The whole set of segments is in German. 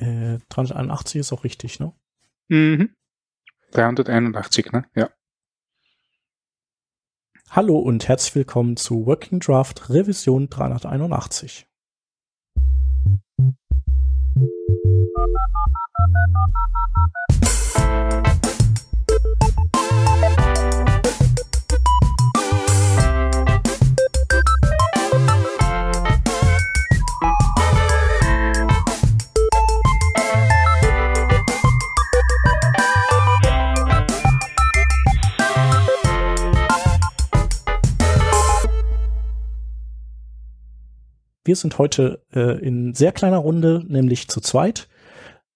Äh, 381 ist auch richtig, ne? Mhm. 381, ne? Ja. Hallo und herzlich willkommen zu Working Draft Revision 381. Wir sind heute äh, in sehr kleiner Runde, nämlich zu zweit.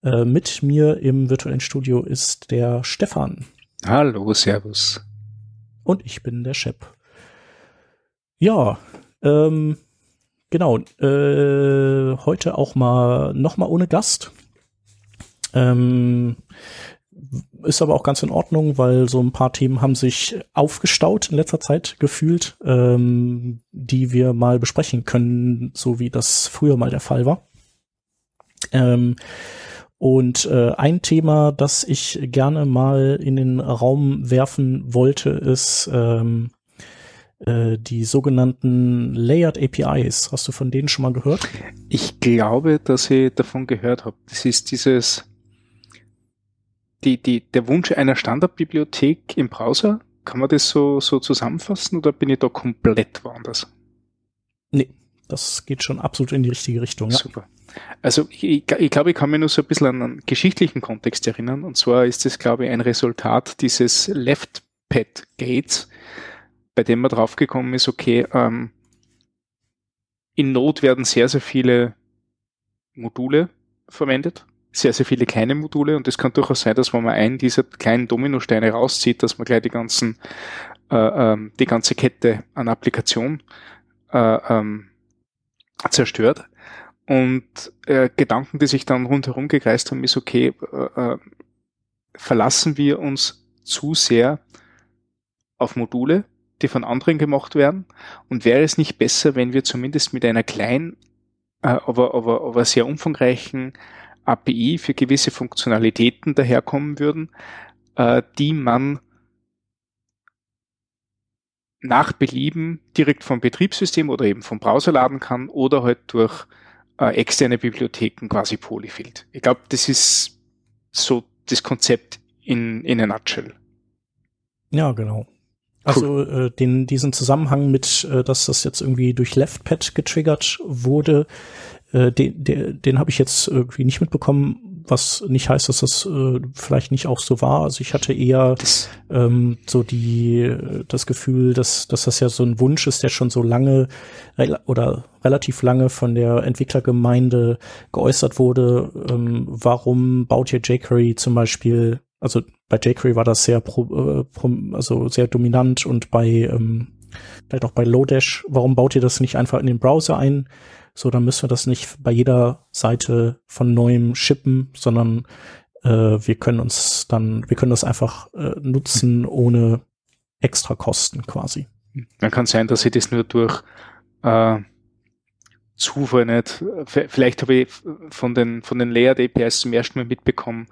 Äh, mit mir im virtuellen Studio ist der Stefan. Hallo, Servus. Und ich bin der Shep. Ja, ähm, genau. Äh, heute auch mal noch mal ohne Gast. Ähm, ist aber auch ganz in Ordnung, weil so ein paar Themen haben sich aufgestaut in letzter Zeit gefühlt, ähm, die wir mal besprechen können, so wie das früher mal der Fall war. Ähm, und äh, ein Thema, das ich gerne mal in den Raum werfen wollte, ist ähm, äh, die sogenannten Layered APIs. Hast du von denen schon mal gehört? Ich glaube, dass ich davon gehört habe. Das ist dieses die, die, der Wunsch einer Standardbibliothek im Browser, kann man das so, so zusammenfassen oder bin ich da komplett woanders? Nee, das geht schon absolut in die richtige Richtung. Ja. Super. Also ich, ich glaube, ich kann mich nur so ein bisschen an einen geschichtlichen Kontext erinnern. Und zwar ist das, glaube ich, ein Resultat dieses Left-Pad Gates, bei dem man draufgekommen ist, okay, ähm, in Node werden sehr, sehr viele Module verwendet sehr, sehr viele kleine Module und es kann durchaus sein, dass wenn man einen dieser kleinen Dominosteine rauszieht, dass man gleich die ganzen, äh, ähm, die ganze Kette an Applikation äh, ähm, zerstört. Und äh, Gedanken, die sich dann rundherum gekreist haben, ist okay, äh, äh, verlassen wir uns zu sehr auf Module, die von anderen gemacht werden? Und wäre es nicht besser, wenn wir zumindest mit einer kleinen, äh, aber, aber, aber sehr umfangreichen API für gewisse Funktionalitäten daherkommen würden, äh, die man nach Belieben direkt vom Betriebssystem oder eben vom Browser laden kann oder halt durch äh, externe Bibliotheken quasi polyfilled. Ich glaube, das ist so das Konzept in, in a nutshell. Ja, genau. Also cool. äh, den, diesen Zusammenhang mit, äh, dass das jetzt irgendwie durch LeftPad getriggert wurde, äh, den, den, den habe ich jetzt irgendwie nicht mitbekommen, was nicht heißt, dass das äh, vielleicht nicht auch so war. Also ich hatte eher ähm, so die das Gefühl, dass, dass das ja so ein Wunsch ist, der schon so lange oder relativ lange von der Entwicklergemeinde geäußert wurde. Ähm, warum baut ihr jQuery zum Beispiel? Also bei jQuery war das sehr pro, äh, pro, also sehr dominant und bei ähm, vielleicht auch bei Lodash. Warum baut ihr das nicht einfach in den Browser ein? So, dann müssen wir das nicht bei jeder Seite von neuem shippen, sondern äh, wir können uns dann, wir können das einfach äh, nutzen ohne extra Kosten quasi. Dann kann sein, dass ich das nur durch äh, Zufall nicht, vielleicht habe ich von den, von den Layered APIs zum ersten Mal mitbekommen,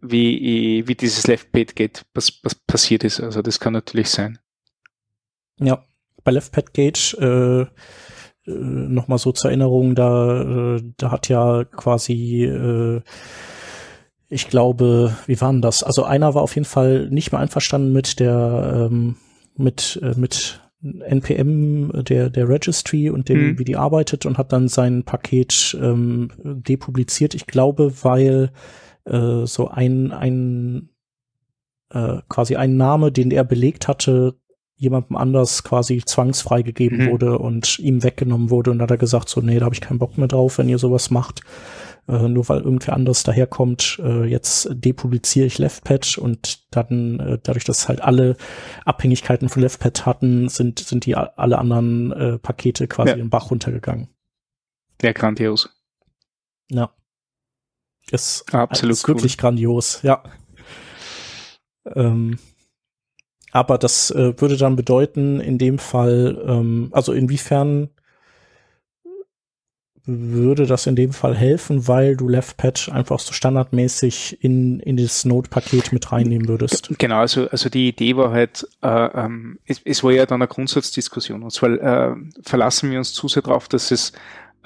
wie, ich, wie dieses Left-Pad Gate was, was passiert ist. Also das kann natürlich sein. Ja, bei Left-Pad Gate äh, äh, nochmal so zur Erinnerung, da, äh, da hat ja quasi, äh, ich glaube, wie waren das? Also einer war auf jeden Fall nicht mehr einverstanden mit der, ähm, mit, äh, mit NPM der, der Registry und dem, mhm. wie die arbeitet und hat dann sein Paket ähm, depubliziert. Ich glaube, weil äh, so ein, ein äh, quasi ein Name, den er belegt hatte, jemandem anders quasi zwangsfrei gegeben mhm. wurde und ihm weggenommen wurde. Und dann hat er gesagt, so, nee, da habe ich keinen Bock mehr drauf, wenn ihr sowas macht. Äh, nur weil irgendwer anders daherkommt, äh, jetzt depubliziere ich LeftPad und dann, äh, dadurch, dass halt alle Abhängigkeiten von LeftPad hatten, sind, sind die alle anderen äh, Pakete quasi ja. im Bach runtergegangen. Der grandios. Ja. Ist, Absolut ist wirklich cool. grandios, ja. Ähm, aber das äh, würde dann bedeuten, in dem Fall, ähm, also inwiefern würde das in dem Fall helfen, weil du LeftPad einfach so standardmäßig in, in das Node-Paket mit reinnehmen würdest. Genau, also, also die Idee war halt, äh, ähm, es, es war ja dann eine Grundsatzdiskussion. Und zwar äh, verlassen wir uns zu sehr darauf, dass es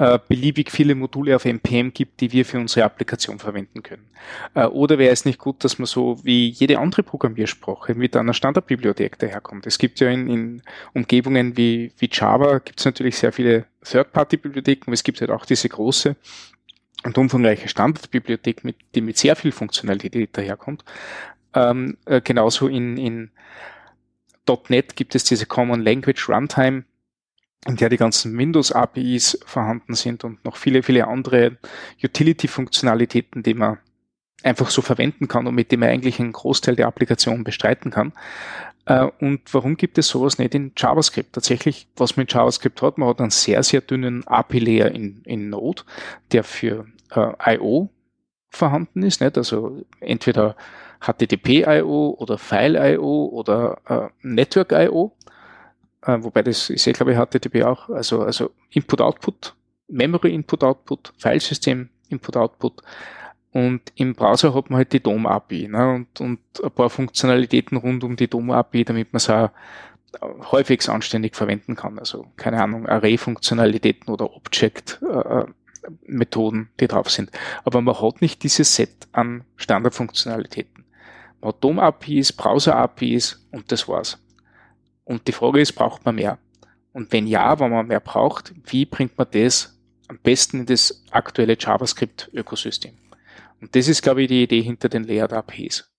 äh, beliebig viele Module auf NPM gibt, die wir für unsere Applikation verwenden können. Äh, oder wäre es nicht gut, dass man so wie jede andere Programmiersprache mit einer Standardbibliothek daherkommt? Es gibt ja in, in Umgebungen wie, wie Java gibt es natürlich sehr viele Third-Party-Bibliotheken, aber es gibt halt auch diese große und umfangreiche Standardbibliothek, mit, die mit sehr viel Funktionalität daherkommt. Ähm, äh, genauso in, in .NET gibt es diese Common Language Runtime in der die ganzen Windows-APIs vorhanden sind und noch viele, viele andere Utility-Funktionalitäten, die man einfach so verwenden kann und mit dem man eigentlich einen Großteil der Applikation bestreiten kann. Äh, und warum gibt es sowas nicht in JavaScript? Tatsächlich, was man in JavaScript hat, man hat einen sehr, sehr dünnen API-Layer in, in Node, der für äh, I.O. vorhanden ist, nicht? Also entweder HTTP I.O. oder File I.O. oder äh, Network I.O äh, wobei das ist ja, glaube ich, HTTP auch, also, also Input-Output, Memory Input-Output, Filesystem Input-Output und im Browser hat man halt die DOM-API ne, und, und ein paar Funktionalitäten rund um die DOM-API, damit man es auch häufig anständig verwenden kann. Also keine Ahnung, Array-Funktionalitäten oder Object-Methoden, die drauf sind. Aber man hat nicht dieses Set an Standardfunktionalitäten. Man hat DOM-APIs, Browser-APIs und das war's. Und die Frage ist, braucht man mehr? Und wenn ja, wenn man mehr braucht, wie bringt man das am besten in das aktuelle JavaScript-Ökosystem? Und das ist, glaube ich, die Idee hinter den Layered APIs.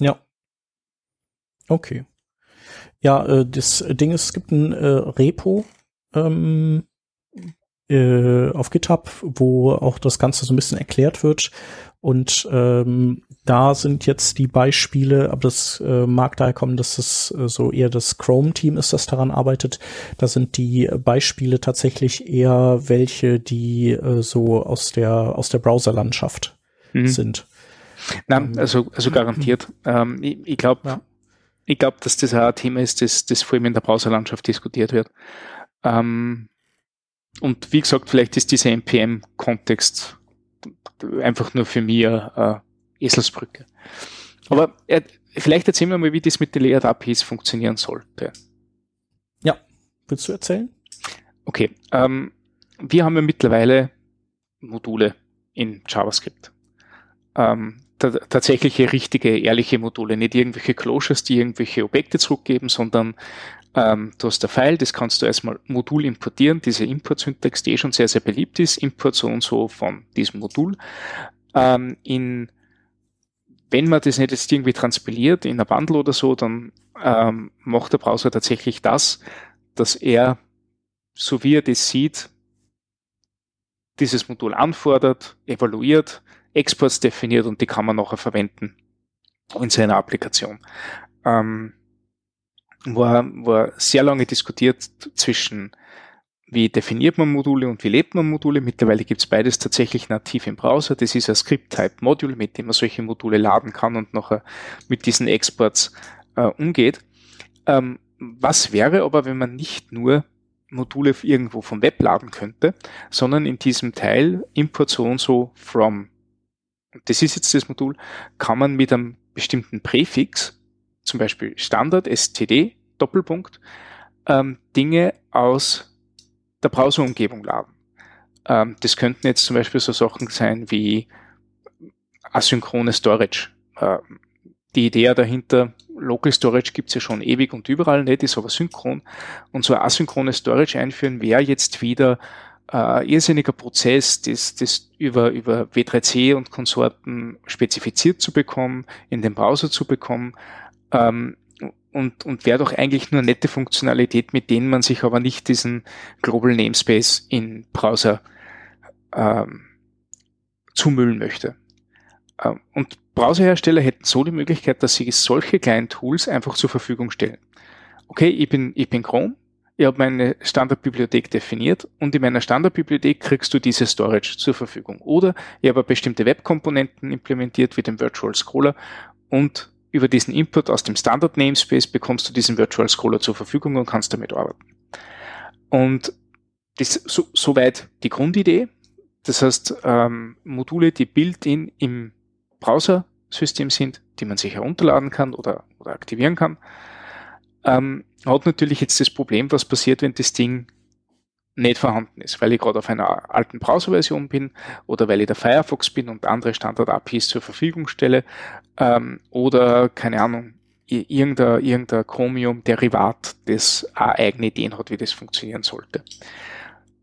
Ja. Okay. Ja, äh, das Ding ist, es gibt ein äh, Repo ähm, äh, auf GitHub, wo auch das Ganze so ein bisschen erklärt wird. Und ähm, da sind jetzt die Beispiele, aber das äh, mag daher kommen, dass es äh, so eher das Chrome-Team ist, das daran arbeitet. Da sind die Beispiele tatsächlich eher welche, die äh, so aus der aus der Browserlandschaft mhm. sind. Nein, ähm, also also garantiert. Ähm, ich ich glaube, ja. ich glaube, dass das auch ein Thema ist, das, das vor allem in der Browserlandschaft diskutiert wird. Ähm, und wie gesagt, vielleicht ist dieser NPM-Kontext einfach nur für mich äh, Eselsbrücke. Aber äh, vielleicht erzählen wir mal, wie das mit den Layered APIs funktionieren sollte. Ja, willst du erzählen? Okay, ähm, wir haben ja mittlerweile Module in JavaScript. Ähm, tatsächliche, richtige, ehrliche Module, nicht irgendwelche Closures, die irgendwelche Objekte zurückgeben, sondern ähm, du hast ein File, das kannst du erstmal Modul importieren, diese Import-Syntax, die eh schon sehr, sehr beliebt ist, Import so und so von diesem Modul. Ähm, in wenn man das nicht jetzt irgendwie transpiliert in ein Bundle oder so, dann ähm, macht der Browser tatsächlich das, dass er, so wie er das sieht, dieses Modul anfordert, evaluiert, Exports definiert und die kann man nachher verwenden in seiner Applikation. Ähm, war, war sehr lange diskutiert zwischen wie definiert man Module und wie lebt man Module. Mittlerweile gibt es beides tatsächlich nativ im Browser. Das ist ein Script-Type-Module, mit dem man solche Module laden kann und nachher mit diesen Exports äh, umgeht. Ähm, was wäre aber, wenn man nicht nur Module irgendwo vom Web laden könnte, sondern in diesem Teil Import so und so from. Das ist jetzt das Modul, kann man mit einem bestimmten Präfix, zum Beispiel Standard, STD, Doppelpunkt, ähm, Dinge aus der Browserumgebung laden. Ähm, das könnten jetzt zum Beispiel so Sachen sein wie asynchrone Storage. Ähm, die Idee dahinter, Local Storage gibt's ja schon ewig und überall nicht, ist aber synchron. Und so asynchrone Storage einführen wäre jetzt wieder äh, irrsinniger Prozess, das, das über, über W3C und Konsorten spezifiziert zu bekommen, in den Browser zu bekommen. Ähm, und, und wäre doch eigentlich nur nette Funktionalität, mit denen man sich aber nicht diesen Global Namespace in Browser ähm, zumüllen möchte. Ähm, und Browserhersteller hätten so die Möglichkeit, dass sie solche kleinen Tools einfach zur Verfügung stellen. Okay, ich bin, ich bin Chrome, ich habe meine Standardbibliothek definiert und in meiner Standardbibliothek kriegst du diese Storage zur Verfügung. Oder ich habe bestimmte Webkomponenten implementiert, wie den Virtual Scroller und über diesen Input aus dem Standard Namespace bekommst du diesen Virtual Scroller zur Verfügung und kannst damit arbeiten. Und das so, soweit die Grundidee. Das heißt, ähm, Module, die built-in im Browser-System sind, die man sich herunterladen kann oder, oder aktivieren kann, ähm, hat natürlich jetzt das Problem, was passiert, wenn das Ding nicht vorhanden ist, weil ich gerade auf einer alten Browser-Version bin oder weil ich der Firefox bin und andere Standard-APIs zur Verfügung stelle ähm, oder, keine Ahnung, irgendein, irgendein Chromium-Derivat, das auch eigene Ideen hat, wie das funktionieren sollte.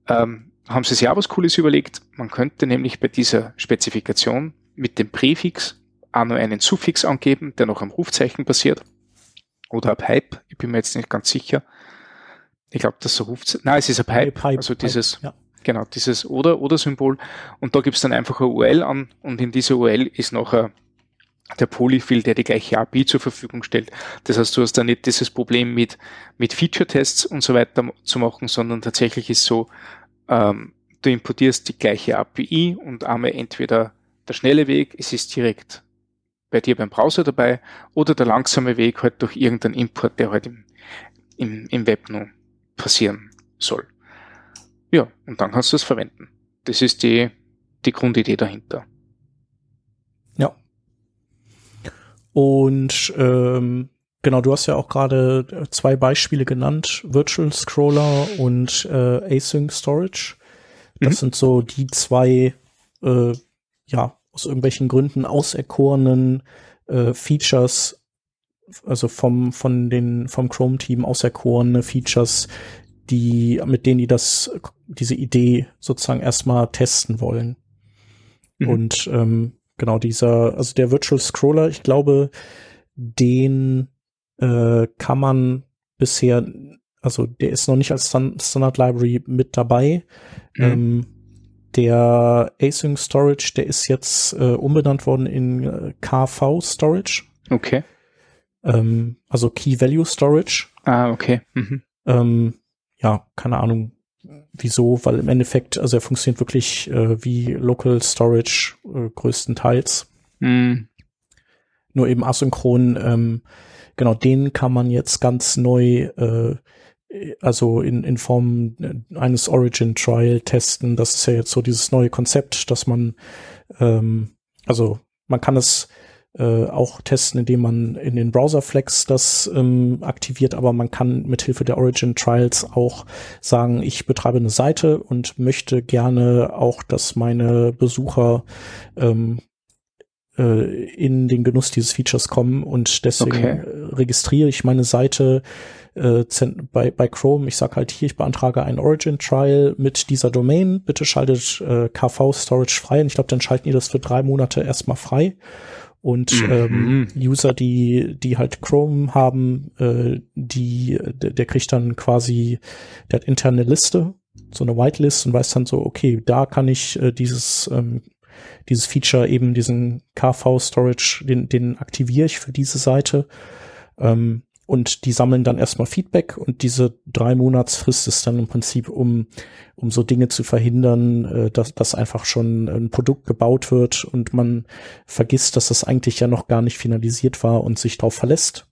Ähm, haben sie sich auch was Cooles überlegt. Man könnte nämlich bei dieser Spezifikation mit dem Präfix auch nur einen Suffix angeben, der noch am Rufzeichen basiert. Oder ein Pipe, ich bin mir jetzt nicht ganz sicher. Ich glaube, das so ruft. Nein, es ist ein Pipe, Pipe also dieses, Pipe, ja. genau, dieses oder oder Symbol. Und da gibt es dann einfach eine URL an und in dieser URL ist nachher der Polyfill, der die gleiche API zur Verfügung stellt. Das heißt, du hast da nicht dieses Problem mit, mit Feature-Tests und so weiter zu machen, sondern tatsächlich ist so, ähm, du importierst die gleiche API und einmal entweder der schnelle Weg, es ist direkt bei dir beim Browser dabei, oder der langsame Weg halt durch irgendeinen Import, der halt im, im, im Web nur passieren soll. Ja, und dann kannst du es verwenden. Das ist die, die Grundidee dahinter. Ja. Und ähm, genau, du hast ja auch gerade zwei Beispiele genannt, Virtual Scroller und äh, Async Storage. Das mhm. sind so die zwei, äh, ja, aus irgendwelchen Gründen auserkorenen äh, Features, also vom, von den, vom Chrome-Team auserkorene Features, die, mit denen die das, diese Idee sozusagen erstmal testen wollen. Mhm. Und ähm, genau dieser, also der Virtual Scroller, ich glaube, den äh, kann man bisher, also der ist noch nicht als Standard Library mit dabei. Mhm. Ähm, der Async Storage, der ist jetzt äh, umbenannt worden in äh, KV Storage. Okay. Ähm, also Key Value Storage. Ah, okay. Mhm. Ähm, ja, keine Ahnung wieso, weil im Endeffekt, also er funktioniert wirklich äh, wie Local Storage äh, größtenteils. Mhm. Nur eben asynchron, ähm, genau, den kann man jetzt ganz neu äh, also in, in Form eines Origin Trial testen. Das ist ja jetzt so dieses neue Konzept, dass man, ähm, also man kann es äh, auch testen, indem man in den Browserflex das ähm, aktiviert, aber man kann mithilfe der Origin Trials auch sagen, ich betreibe eine Seite und möchte gerne auch, dass meine Besucher ähm, äh, in den Genuss dieses Features kommen und deswegen okay. registriere ich meine Seite äh, bei, bei Chrome. Ich sage halt hier, ich beantrage ein Origin Trial mit dieser Domain. Bitte schaltet äh, KV Storage frei. Und ich glaube, dann schalten die das für drei Monate erstmal frei. Und mhm. ähm, User, die, die halt Chrome haben, äh, die, der, der kriegt dann quasi, der hat interne Liste, so eine Whitelist und weiß dann so, okay, da kann ich äh, dieses, ähm, dieses Feature eben, diesen KV Storage, den, den aktiviere ich für diese Seite. Ähm, und die sammeln dann erstmal Feedback und diese drei Monatsfrist ist dann im Prinzip, um, um so Dinge zu verhindern, äh, dass, dass einfach schon ein Produkt gebaut wird und man vergisst, dass das eigentlich ja noch gar nicht finalisiert war und sich darauf verlässt.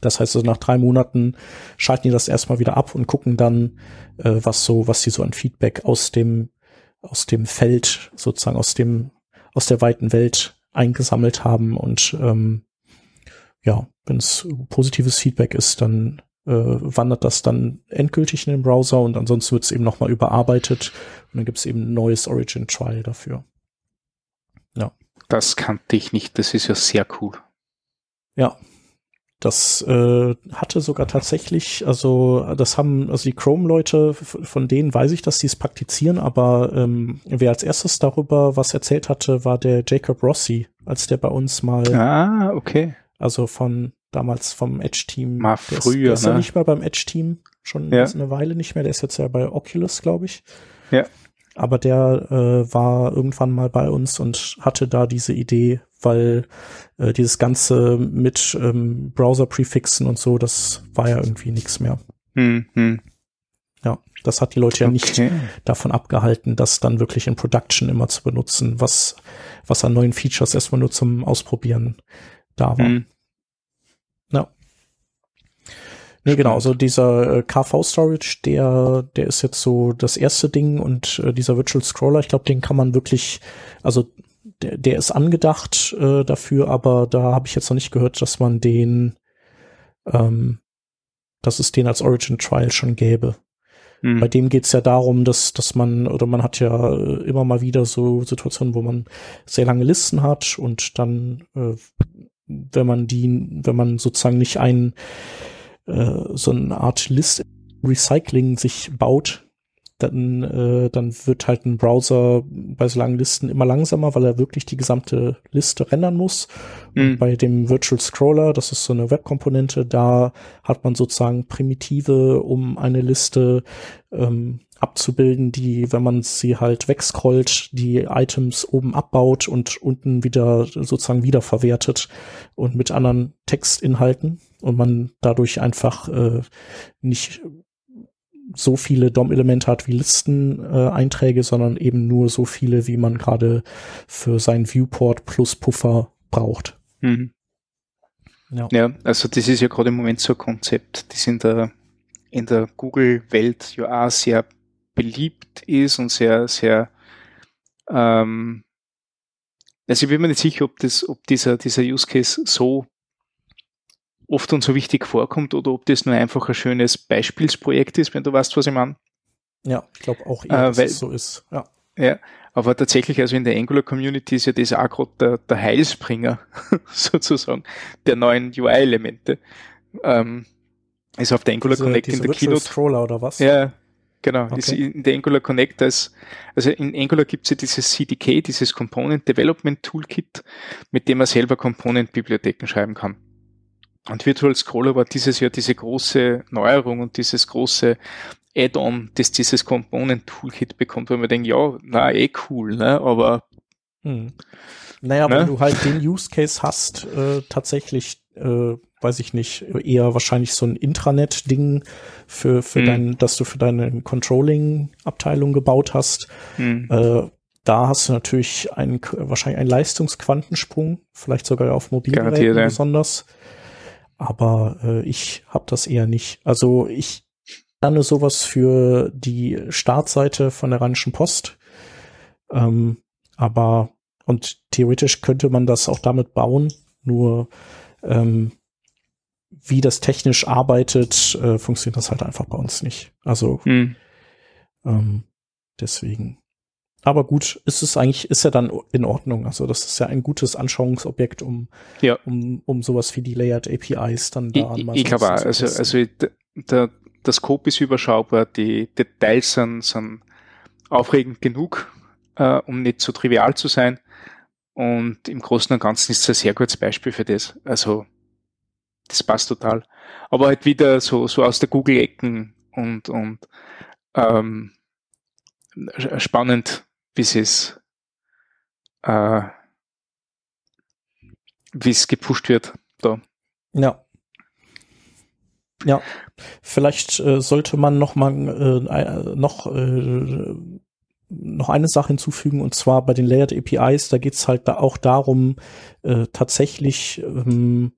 Das heißt also nach drei Monaten schalten die das erstmal wieder ab und gucken dann, äh, was so, was die so an Feedback aus dem, aus dem Feld, sozusagen aus dem, aus der weiten Welt eingesammelt haben und ähm, ja, wenn es positives Feedback ist, dann äh, wandert das dann endgültig in den Browser und ansonsten wird es eben nochmal überarbeitet und dann gibt es eben ein neues Origin Trial dafür. Ja. Das kannte ich nicht, das ist ja sehr cool. Ja, das äh, hatte sogar tatsächlich, also das haben, also die Chrome-Leute, von denen weiß ich, dass die es praktizieren, aber ähm, wer als erstes darüber was erzählt hatte, war der Jacob Rossi, als der bei uns mal ah, okay. Also von damals vom Edge-Team. Mal früher, der ist, der ist ne? ja nicht mehr beim Edge-Team, schon ja. eine Weile nicht mehr. Der ist jetzt ja bei Oculus, glaube ich. Ja. Aber der äh, war irgendwann mal bei uns und hatte da diese Idee, weil äh, dieses Ganze mit ähm, Browser-Prefixen und so, das war ja irgendwie nichts mehr. Hm, hm. Ja, das hat die Leute ja nicht davon abgehalten, das dann wirklich in Production immer zu benutzen, was, was an neuen Features erstmal nur zum Ausprobieren da war. Mhm. Ja. Nee, genau, also dieser äh, KV Storage, der, der ist jetzt so das erste Ding und äh, dieser Virtual Scroller, ich glaube, den kann man wirklich, also der, der ist angedacht äh, dafür, aber da habe ich jetzt noch nicht gehört, dass man den, ähm, dass es den als Origin Trial schon gäbe. Mhm. Bei dem geht's ja darum, dass, dass man, oder man hat ja äh, immer mal wieder so Situationen, wo man sehr lange Listen hat und dann, äh, wenn man die, wenn man sozusagen nicht ein, äh, so eine Art List Recycling sich baut, dann, äh, dann wird halt ein Browser bei so langen Listen immer langsamer, weil er wirklich die gesamte Liste rendern muss. Mhm. bei dem Virtual Scroller, das ist so eine Webkomponente, da hat man sozusagen Primitive, um eine Liste ähm, abzubilden, die, wenn man sie halt wegscrollt, die Items oben abbaut und unten wieder sozusagen wiederverwertet und mit anderen Textinhalten und man dadurch einfach äh, nicht so viele DOM-Elemente hat wie Listeneinträge, äh, sondern eben nur so viele, wie man gerade für sein Viewport plus Puffer braucht. Mhm. Ja. ja, also das ist ja gerade im Moment so ein Konzept, das in der, in der Google-Welt ja auch sehr beliebt ist und sehr, sehr ähm, also ich bin mir nicht sicher, ob das, ob dieser, dieser Use Case so oft und so wichtig vorkommt oder ob das nur einfach ein schönes Beispielsprojekt ist, wenn du weißt, was ich meine. Ja, ich glaube auch eher, äh, dass es so ist. Ja. ja, aber tatsächlich, also in der Angular Community ist ja das auch gerade der, der Heilsbringer sozusagen der neuen UI-Elemente. Ähm, ist auf der Angular diese, Connect diese in der Keynote. Scroller oder was? Ja, genau. Okay. Ist in der Angular Connect als, also in Angular gibt es ja dieses CDK, dieses Component Development Toolkit, mit dem man selber Component-Bibliotheken schreiben kann. Und Virtual Scroller war dieses Jahr diese große Neuerung und dieses große Add-on, das dieses Component Toolkit bekommt, weil man denkt, ja, na, eh cool, ne, aber. Hm. Naja, ne? wenn du halt den Use Case hast, äh, tatsächlich, äh, weiß ich nicht, eher wahrscheinlich so ein Intranet-Ding für, für hm. dein, dass du für deine Controlling-Abteilung gebaut hast. Hm. Äh, da hast du natürlich einen, wahrscheinlich einen Leistungsquantensprung, vielleicht sogar auf Mobilgeräten besonders aber äh, ich habe das eher nicht. Also ich lerne sowas für die Startseite von der Rheinischen Post. Ähm, aber und theoretisch könnte man das auch damit bauen, nur ähm, wie das technisch arbeitet, äh, funktioniert das halt einfach bei uns nicht. Also hm. ähm, deswegen aber gut, ist es eigentlich, ist ja dann in Ordnung. Also das ist ja ein gutes Anschauungsobjekt, um, ja. um, um sowas wie die Layered APIs dann mal Ich, ich glaube auch, also, also der, der Scope ist überschaubar, die Details sind, sind aufregend genug, äh, um nicht so trivial zu sein. Und im Großen und Ganzen ist es ein sehr gutes Beispiel für das. Also das passt total. Aber halt wieder so, so aus der Google-Ecken und, und ähm, spannend wie es äh, wie es gepusht wird da. Ja. Ja, vielleicht äh, sollte man noch mal äh, noch äh, noch eine Sache hinzufügen und zwar bei den Layered APIs, da geht's halt da auch darum, äh, tatsächlich ähm,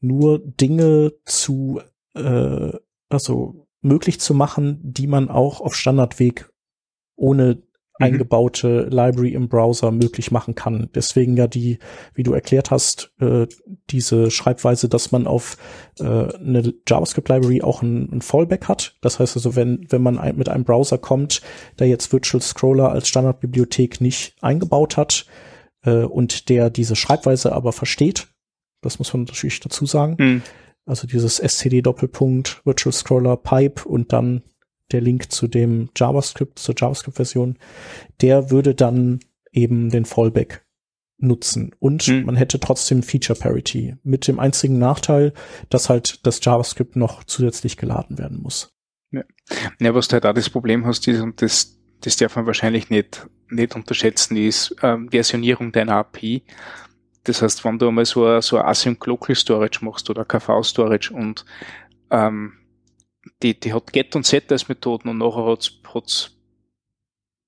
nur Dinge zu äh, also möglich zu machen, die man auch auf Standardweg ohne Mhm. eingebaute Library im Browser möglich machen kann. Deswegen ja die, wie du erklärt hast, äh, diese Schreibweise, dass man auf äh, eine JavaScript-Library auch ein, ein, Fallback hat. Das heißt also, wenn, wenn man ein, mit einem Browser kommt, der jetzt Virtual Scroller als Standardbibliothek nicht eingebaut hat äh, und der diese Schreibweise aber versteht, das muss man natürlich dazu sagen. Mhm. Also dieses SCD Doppelpunkt Virtual Scroller Pipe und dann der Link zu dem JavaScript, zur JavaScript-Version, der würde dann eben den Fallback nutzen. Und hm. man hätte trotzdem Feature Parity mit dem einzigen Nachteil, dass halt das JavaScript noch zusätzlich geladen werden muss. Ja, ja was du halt auch das Problem hast, ist, und das, das darf man wahrscheinlich nicht, nicht unterschätzen, ist ähm, Versionierung deiner API. Das heißt, wenn du einmal so so ein Async Local Storage machst oder KV Storage und ähm, die, die hat Get und Set als Methoden und nachher hat's, hat's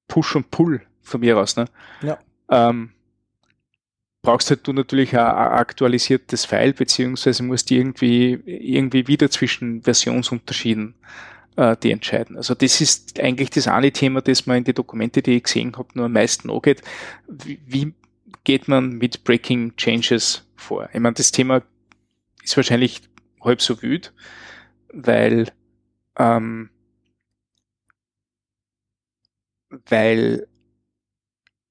Push und Pull von mir aus, ne? Ja. Ähm, brauchst halt du natürlich ein, ein aktualisiertes File, beziehungsweise musst du irgendwie, irgendwie wieder zwischen Versionsunterschieden äh, die entscheiden. Also das ist eigentlich das eine Thema, das man in die Dokumente, die ich gesehen habe, nur am meisten angeht. Wie, wie geht man mit Breaking Changes vor? Ich meine, das Thema ist wahrscheinlich halb so wüt, weil ähm, weil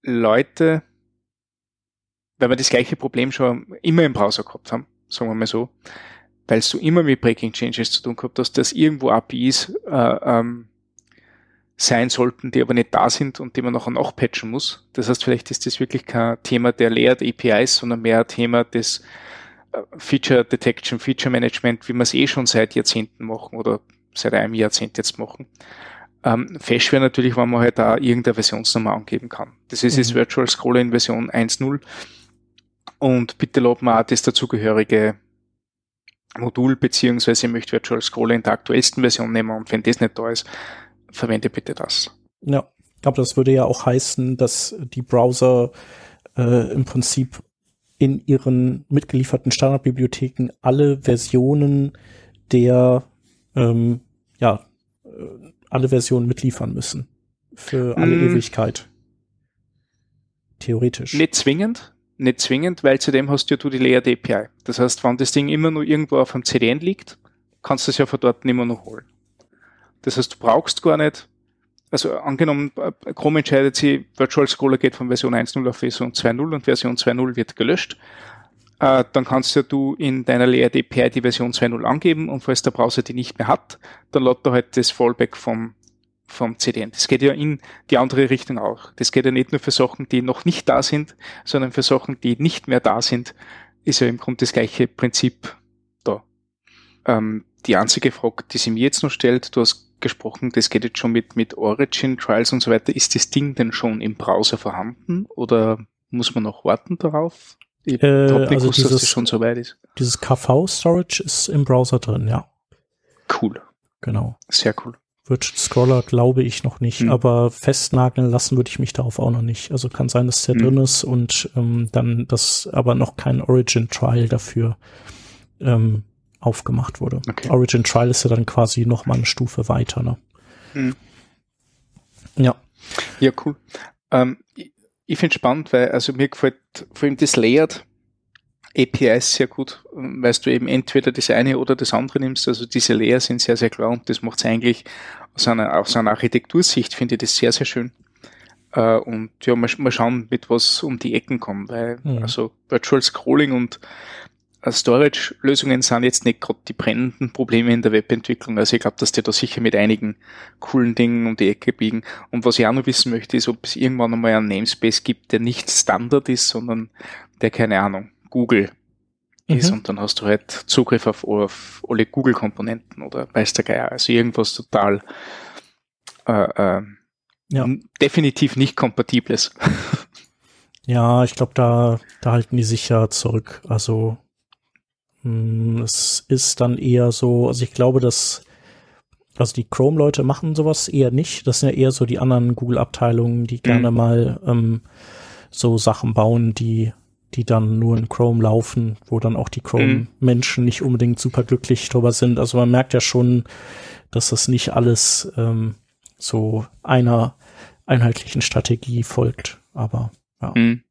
Leute, weil wir das gleiche Problem schon immer im Browser gehabt haben, sagen wir mal so, weil du immer mit Breaking Changes zu tun gehabt hast, dass irgendwo APIs äh, ähm, sein sollten, die aber nicht da sind und die man nachher noch patchen muss. Das heißt, vielleicht ist das wirklich kein Thema der Layered APIs, sondern mehr ein Thema des äh, Feature Detection, Feature Management, wie wir es eh schon seit Jahrzehnten machen oder seit einem Jahrzehnt jetzt machen. Ähm, Fesch wäre natürlich, wenn man halt da irgendeine Versionsnummer angeben kann. Das ist mhm. das Virtual Scroller in Version 1.0 und bitte lobt man auch das dazugehörige Modul, beziehungsweise ich möchte Virtual Scroller in der aktuellsten Version nehmen und wenn das nicht da ist, verwende bitte das. Ja, aber das würde ja auch heißen, dass die Browser äh, im Prinzip in ihren mitgelieferten Standardbibliotheken alle Versionen der ähm, ja äh, alle Versionen mitliefern müssen. Für alle mm. Ewigkeit. Theoretisch. Nicht zwingend, nicht zwingend, weil zudem hast du ja du die Layered API. Das heißt, wenn das Ding immer nur irgendwo auf dem CDN liegt, kannst du es ja von dort immer noch holen. Das heißt, du brauchst gar nicht, also angenommen, äh, Chrome entscheidet sich, Virtual Scroller geht von Version 1.0 auf Version 2.0 und Version 2.0 wird gelöscht, äh, dann kannst ja du in deiner Layered API die Version 2.0 angeben und falls der Browser die nicht mehr hat, dann lädt er halt das Fallback vom vom CDN. Das geht ja in die andere Richtung auch. Das geht ja nicht nur für Sachen, die noch nicht da sind, sondern für Sachen, die nicht mehr da sind, ist ja im Grunde das gleiche Prinzip da. Ähm, die einzige Frage, die sie mir jetzt noch stellt, du hast gesprochen, das geht jetzt schon mit, mit Origin Trials und so weiter. Ist das Ding denn schon im Browser vorhanden oder muss man noch warten darauf? Ich äh, nicht also gewusst, dieses, dass schon so weit ist. Dieses KV-Storage ist im Browser drin, ja. Cool. Genau. Sehr cool. Virtual Scroller glaube ich noch nicht, mhm. aber festnageln lassen würde ich mich darauf auch noch nicht. Also kann sein, dass der mhm. drin ist und ähm, dann das aber noch kein Origin Trial dafür ähm, aufgemacht wurde. Okay. Origin Trial ist ja dann quasi noch mal eine Stufe weiter. Ne? Mhm. Ja. Ja, cool. Ähm, ich finde spannend, weil also mir gefällt vor allem das Layered APIs sehr gut, weil du eben entweder das eine oder das andere nimmst. Also diese Layer sind sehr, sehr klar und das macht es eigentlich aus einer, aus einer Architektursicht, finde ich das sehr, sehr schön. Uh, und ja, mal, mal schauen, mit was um die Ecken kommen, weil mhm. also Virtual Scrolling und Storage-Lösungen sind jetzt nicht gerade die brennenden Probleme in der Webentwicklung. Also ich glaube, dass die da sicher mit einigen coolen Dingen um die Ecke biegen. Und was ich auch noch wissen möchte, ist, ob es irgendwann einmal einen Namespace gibt, der nicht Standard ist, sondern der, keine Ahnung, Google mhm. ist und dann hast du halt Zugriff auf, auf alle Google-Komponenten oder weiß der Geier. Also irgendwas total äh, äh, ja. definitiv nicht kompatibles. Ja, ich glaube, da, da halten die sich ja zurück. Also es ist dann eher so, also ich glaube, dass also die Chrome-Leute machen sowas eher nicht. Das sind ja eher so die anderen Google-Abteilungen, die gerne mhm. mal ähm, so Sachen bauen, die die dann nur in Chrome laufen, wo dann auch die Chrome-Menschen nicht unbedingt super glücklich drüber sind. Also man merkt ja schon, dass das nicht alles ähm, so einer einheitlichen Strategie folgt. Aber ja, mhm.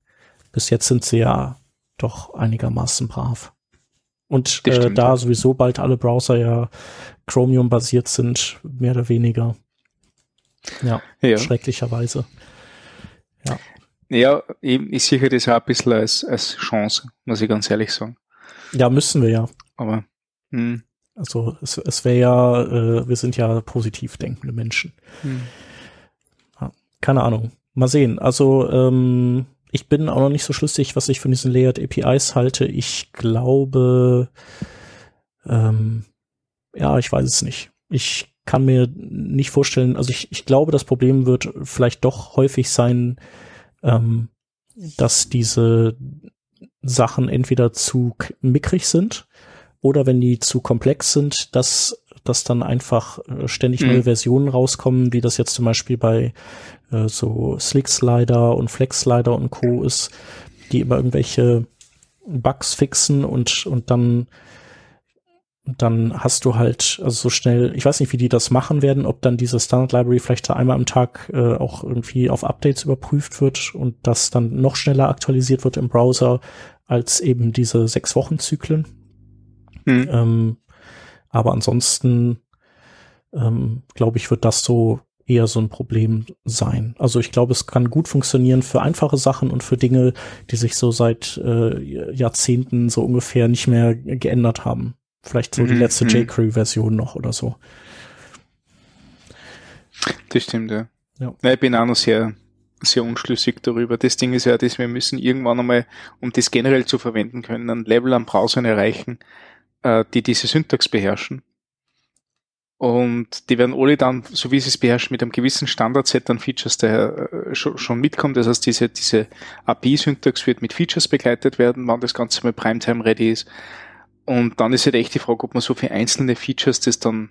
bis jetzt sind sie ja doch einigermaßen brav. Und äh, da sowieso bald alle Browser ja Chromium-basiert sind, mehr oder weniger. Ja, ja. schrecklicherweise. Ja. Ja, eben, ich sehe das auch ein bisschen als, als Chance, muss ich ganz ehrlich sagen. Ja, müssen wir ja. Aber, mh. Hm. Also, es, es wäre ja, äh, wir sind ja positiv denkende Menschen. Hm. Ja, keine Ahnung. Mal sehen. Also, ähm, ich bin auch noch nicht so schlüssig, was ich von diesen Layered APIs halte. Ich glaube, ähm, ja, ich weiß es nicht. Ich kann mir nicht vorstellen, also ich, ich glaube, das Problem wird vielleicht doch häufig sein, ähm, dass diese Sachen entweder zu mickrig sind oder wenn die zu komplex sind, dass dass dann einfach äh, ständig neue mhm. Versionen rauskommen, wie das jetzt zum Beispiel bei äh, so Slick Slider und Flex Slider und Co. ist, die immer irgendwelche Bugs fixen und, und dann, dann hast du halt also so schnell, ich weiß nicht, wie die das machen werden, ob dann diese Standard Library vielleicht einmal am Tag äh, auch irgendwie auf Updates überprüft wird und das dann noch schneller aktualisiert wird im Browser als eben diese sechs Wochen Zyklen. Mhm. Ähm, aber ansonsten ähm, glaube ich, wird das so eher so ein Problem sein. Also ich glaube, es kann gut funktionieren für einfache Sachen und für Dinge, die sich so seit äh, Jahrzehnten so ungefähr nicht mehr geändert haben. Vielleicht so mhm. die letzte mhm. jQuery-Version noch oder so. Das stimmt, ja. ja. ja ich bin auch noch sehr, sehr unschlüssig darüber. Das Ding ist ja, dass wir müssen irgendwann einmal, um das generell zu verwenden können, ein Level an Browsern erreichen, äh, die diese Syntax beherrschen. Und die werden alle dann, so wie sie es beherrschen, mit einem gewissen Standardset an Features daher äh, schon, mitkommen. Das heißt, diese, diese API-Syntax wird mit Features begleitet werden, wann das Ganze mal Primetime ready ist. Und dann ist halt echt die Frage, ob man so für einzelne Features das dann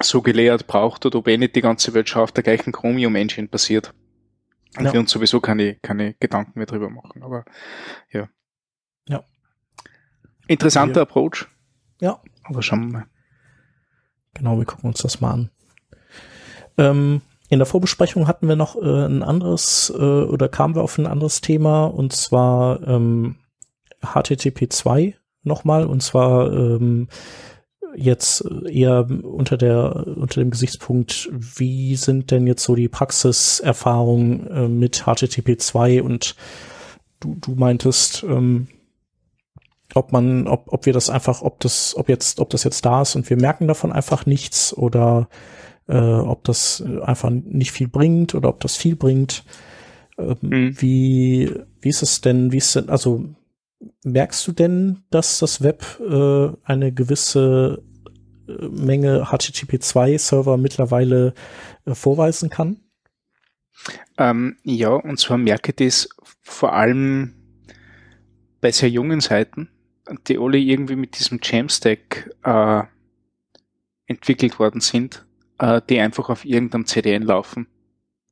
so geleert braucht oder ob eh nicht die ganze Welt schon auf der gleichen Chromium Engine basiert. Und ja. wir uns sowieso keine, keine Gedanken mehr drüber machen. Aber. Ja. Interessanter ja. Approach. Ja. Aber schauen wir mal. Genau, wir gucken uns das mal an. Ähm, in der Vorbesprechung hatten wir noch äh, ein anderes äh, oder kamen wir auf ein anderes Thema und zwar ähm, HTTP 2 nochmal und zwar ähm, jetzt eher unter der unter dem Gesichtspunkt, wie sind denn jetzt so die Praxiserfahrungen äh, mit HTTP 2 und du, du meintest, ähm, ob man, ob, ob wir das einfach, ob das, ob jetzt, ob das jetzt da ist und wir merken davon einfach nichts oder äh, ob das einfach nicht viel bringt oder ob das viel bringt. Ähm, mhm. Wie, wie ist es denn, wie ist denn, also merkst du denn, dass das Web äh, eine gewisse äh, Menge HTTP2-Server mittlerweile äh, vorweisen kann? Ähm, ja, und zwar merke ich das vor allem bei sehr jungen Seiten die alle irgendwie mit diesem Jamstack äh, entwickelt worden sind, äh, die einfach auf irgendeinem CDN laufen,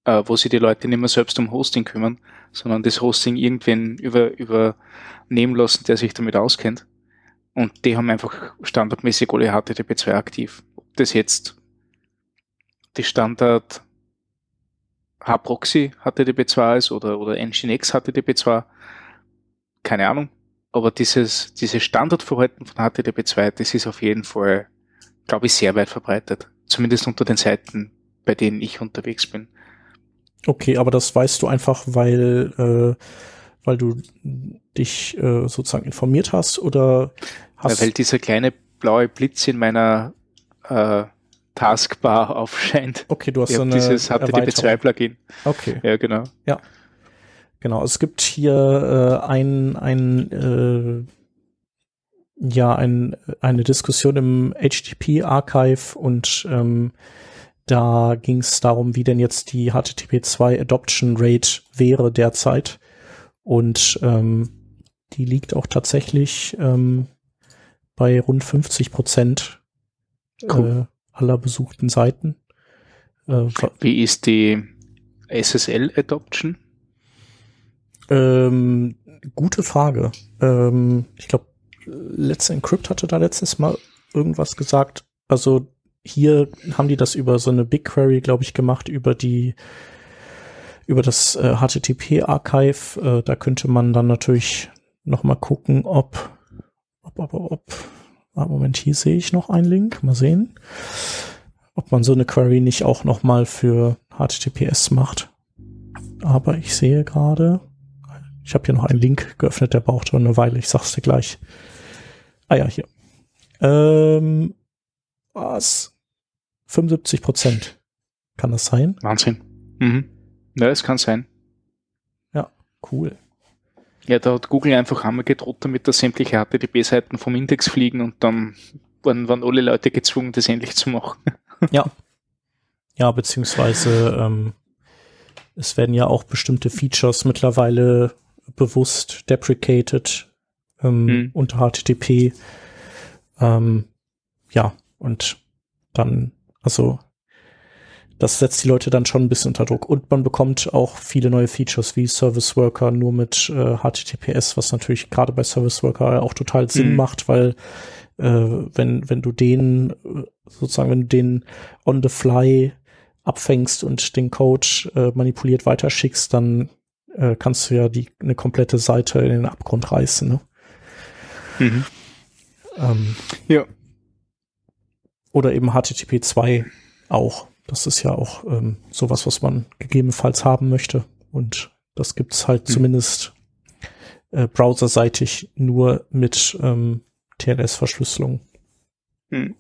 äh, wo sich die Leute nicht mehr selbst um Hosting kümmern, sondern das Hosting irgendwen über, übernehmen lassen, der sich damit auskennt. Und die haben einfach standardmäßig alle HTTP2 aktiv. Ob das jetzt die Standard H-Proxy HTTP2 ist oder, oder Nginx HTTP2, keine Ahnung. Aber dieses, dieses Standardverhalten von HTTP2, das ist auf jeden Fall, glaube ich, sehr weit verbreitet. Zumindest unter den Seiten, bei denen ich unterwegs bin. Okay, aber das weißt du einfach, weil, äh, weil du dich äh, sozusagen informiert hast oder hast. Weil dieser kleine blaue Blitz in meiner äh, Taskbar aufscheint. Okay, du hast so eine dieses HTTP2-Plugin. Okay. Ja, genau. Ja. Genau, es gibt hier äh, ein, ein äh, ja, ein, eine Diskussion im HTTP-Archive und ähm, da ging es darum, wie denn jetzt die HTTP2 Adoption Rate wäre derzeit. Und ähm, die liegt auch tatsächlich ähm, bei rund 50 Prozent cool. äh, aller besuchten Seiten. Äh, wie ist die SSL Adoption? Ähm, gute Frage. Ähm, ich glaube, Let's Encrypt hatte da letztes Mal irgendwas gesagt. Also hier haben die das über so eine BigQuery, glaube ich, gemacht, über die über das äh, HTTP-Archive. Äh, da könnte man dann natürlich noch mal gucken, ob, ob, ob, ob, ah, Moment, hier sehe ich noch einen Link. Mal sehen, ob man so eine Query nicht auch noch mal für HTTPS macht. Aber ich sehe gerade, ich habe hier noch einen Link geöffnet, der braucht schon eine Weile. Ich sag's dir gleich. Ah ja, hier. Ähm, was? 75 Prozent. Kann das sein? Wahnsinn. Mhm. Ja, es kann sein. Ja, cool. Ja, da hat Google einfach einmal gedroht, damit dass sämtliche HTTP-Seiten vom Index fliegen und dann waren, waren alle Leute gezwungen, das endlich zu machen. ja. Ja, beziehungsweise ähm, es werden ja auch bestimmte Features mittlerweile bewusst deprecated ähm, mhm. unter HTTP. Ähm, ja, und dann, also das setzt die Leute dann schon ein bisschen unter Druck. Und man bekommt auch viele neue Features wie Service Worker nur mit äh, HTTPS, was natürlich gerade bei Service Worker auch total Sinn mhm. macht, weil äh, wenn, wenn du den sozusagen, wenn du den on the fly abfängst und den Code äh, manipuliert weiterschickst, dann äh, kannst du ja die eine komplette Seite in den Abgrund reißen. Ne? Mhm. Ähm, ja. Oder eben HTTP 2 auch. Das ist ja auch ähm, sowas, was man gegebenenfalls haben möchte. Und das gibt's halt mhm. zumindest äh, browserseitig nur mit ähm, TLS-Verschlüsselung. Mhm.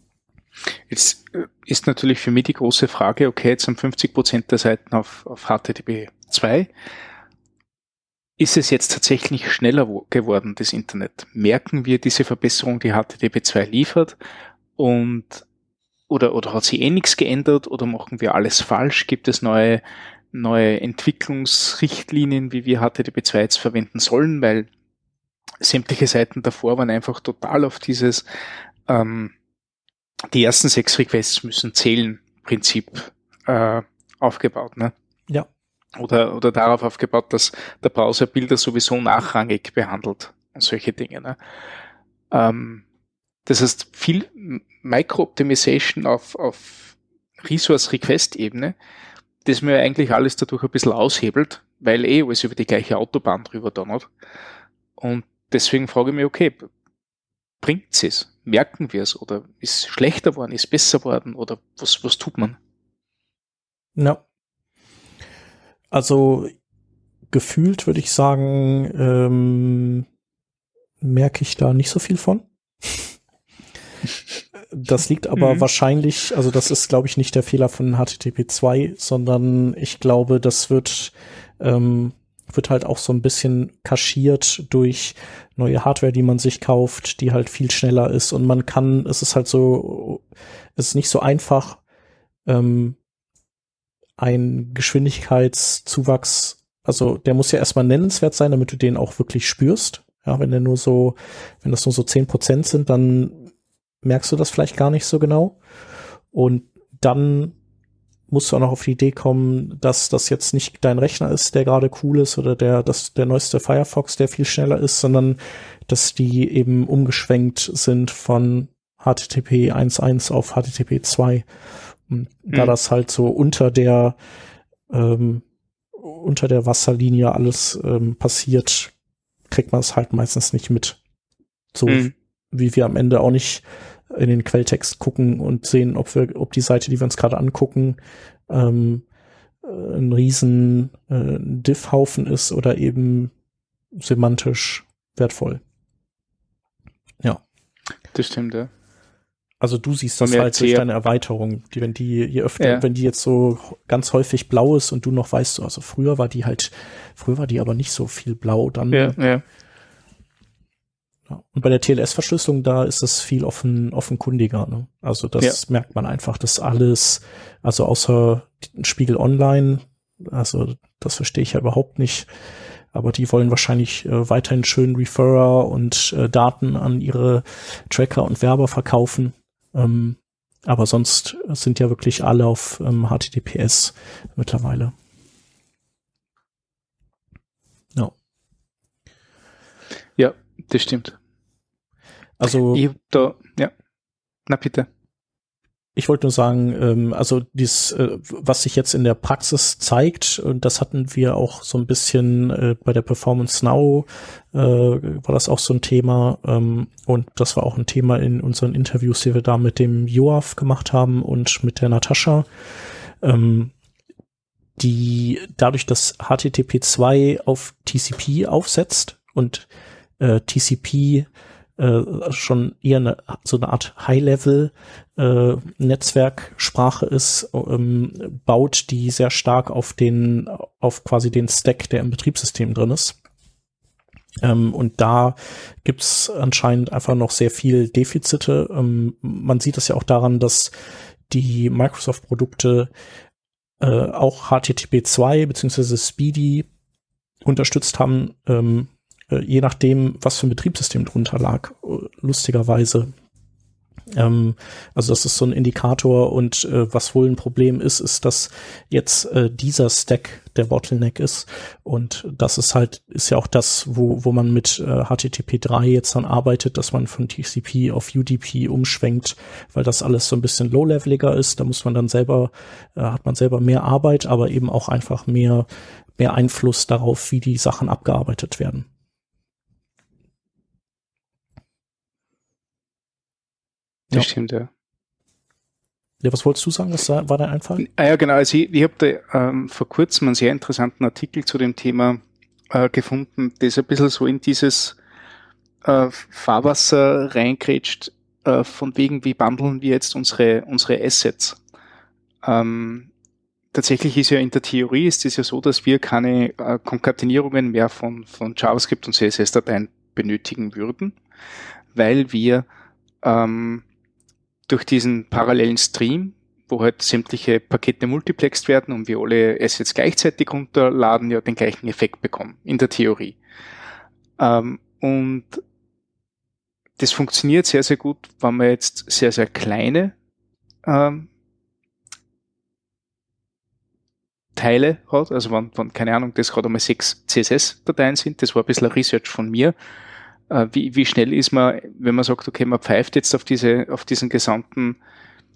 Jetzt äh, ist natürlich für mich die große Frage, okay, jetzt haben 50 Prozent der Seiten auf, auf HTTP 2. Ist es jetzt tatsächlich schneller geworden, das Internet? Merken wir diese Verbesserung, die HTTP 2 liefert? Und oder, oder hat sich eh nichts geändert oder machen wir alles falsch? Gibt es neue, neue Entwicklungsrichtlinien, wie wir HTTP2 jetzt verwenden sollen? Weil sämtliche Seiten davor waren einfach total auf dieses, ähm, die ersten sechs Requests müssen zählen Prinzip äh, aufgebaut. Ne? Oder, oder darauf aufgebaut, dass der Browser Bilder sowieso nachrangig behandelt und solche Dinge. Ne? Ähm, das heißt, viel Micro-Optimization auf, auf Resource-Request-Ebene, das mir eigentlich alles dadurch ein bisschen aushebelt, weil eh alles über die gleiche Autobahn drüber donnert. Und deswegen frage ich mich, okay, bringt es? Merken wir es? Oder ist schlechter geworden, ist besser geworden? Oder was, was tut man? Ja. Also gefühlt würde ich sagen, ähm, merke ich da nicht so viel von. Das liegt aber mhm. wahrscheinlich, also das ist, glaube ich, nicht der Fehler von HTTP 2, sondern ich glaube, das wird, ähm, wird halt auch so ein bisschen kaschiert durch neue Hardware, die man sich kauft, die halt viel schneller ist und man kann, es ist halt so, es ist nicht so einfach, ähm, ein Geschwindigkeitszuwachs, also der muss ja erstmal nennenswert sein, damit du den auch wirklich spürst. Ja, wenn der nur so, wenn das nur so zehn Prozent sind, dann merkst du das vielleicht gar nicht so genau. Und dann musst du auch noch auf die Idee kommen, dass das jetzt nicht dein Rechner ist, der gerade cool ist oder der, das, der neueste Firefox, der viel schneller ist, sondern dass die eben umgeschwenkt sind von HTTP 1.1 auf HTTP 2. Und da mhm. das halt so unter der, ähm, unter der Wasserlinie alles ähm, passiert, kriegt man es halt meistens nicht mit. So mhm. wie wir am Ende auch nicht in den Quelltext gucken und sehen, ob wir, ob die Seite, die wir uns gerade angucken, ähm, äh, ein riesen äh, Diff-Haufen ist oder eben semantisch wertvoll. Ja. Das stimmt, ja. Also du siehst das halt durch deine Erweiterung, die, wenn die, je öfter, ja. wenn die jetzt so ganz häufig blau ist und du noch weißt, also früher war die halt, früher war die aber nicht so viel blau, dann ja, ja. Und bei der TLS-Verschlüsselung, da ist es viel offen, offenkundiger. Ne? Also das ja. merkt man einfach, dass alles, also außer Spiegel Online, also das verstehe ich ja überhaupt nicht. Aber die wollen wahrscheinlich äh, weiterhin schön Referrer und äh, Daten an ihre Tracker und Werber verkaufen. Ähm, aber sonst sind ja wirklich alle auf ähm, HTTPS mittlerweile. Ja. Ja, das stimmt. Also. Ich da, ja. Na bitte. Ich wollte nur sagen, ähm, also dies, äh, was sich jetzt in der Praxis zeigt, und das hatten wir auch so ein bisschen äh, bei der Performance Now, äh, war das auch so ein Thema. Ähm, und das war auch ein Thema in unseren Interviews, die wir da mit dem Joaf gemacht haben und mit der Natascha. Ähm, die dadurch, dass HTTP 2 auf TCP aufsetzt und äh, TCP äh, schon eher eine, so eine Art High-Level äh, Netzwerksprache ist, ähm, baut die sehr stark auf den, auf quasi den Stack, der im Betriebssystem drin ist. Ähm, und da gibt's anscheinend einfach noch sehr viel Defizite. Ähm, man sieht das ja auch daran, dass die Microsoft-Produkte äh, auch HTTP 2 beziehungsweise Speedy unterstützt haben, ähm, äh, je nachdem, was für ein Betriebssystem drunter lag, lustigerweise. Ähm, also das ist so ein Indikator und äh, was wohl ein Problem ist, ist, dass jetzt äh, dieser Stack der Bottleneck ist und das ist halt, ist ja auch das, wo, wo man mit äh, HTTP 3 jetzt dann arbeitet, dass man von TCP auf UDP umschwenkt, weil das alles so ein bisschen low-leveliger ist, da muss man dann selber, äh, hat man selber mehr Arbeit, aber eben auch einfach mehr, mehr Einfluss darauf, wie die Sachen abgearbeitet werden. Das ja. stimmt, ja. Ja, was wolltest du sagen? Was war dein Einfall? Ah ja, genau. Also ich, ich habe da ähm, vor kurzem einen sehr interessanten Artikel zu dem Thema äh, gefunden, das ein bisschen so in dieses äh, Fahrwasser reingrätscht, äh, von wegen, wie bundeln wir jetzt unsere, unsere Assets. Ähm, tatsächlich ist ja in der Theorie ist es ja so, dass wir keine äh, Konkatenierungen mehr von, von JavaScript und CSS-Dateien benötigen würden, weil wir ähm, durch diesen parallelen Stream, wo halt sämtliche Pakete multiplext werden und wir alle Assets gleichzeitig runterladen, ja den gleichen Effekt bekommen, in der Theorie. Ähm, und das funktioniert sehr, sehr gut, wenn man jetzt sehr, sehr kleine ähm, Teile hat, also wenn, wenn, keine Ahnung, das gerade einmal sechs CSS-Dateien sind, das war ein bisschen Research von mir, wie, wie schnell ist man, wenn man sagt, okay, man pfeift jetzt auf diese, auf diesen gesamten,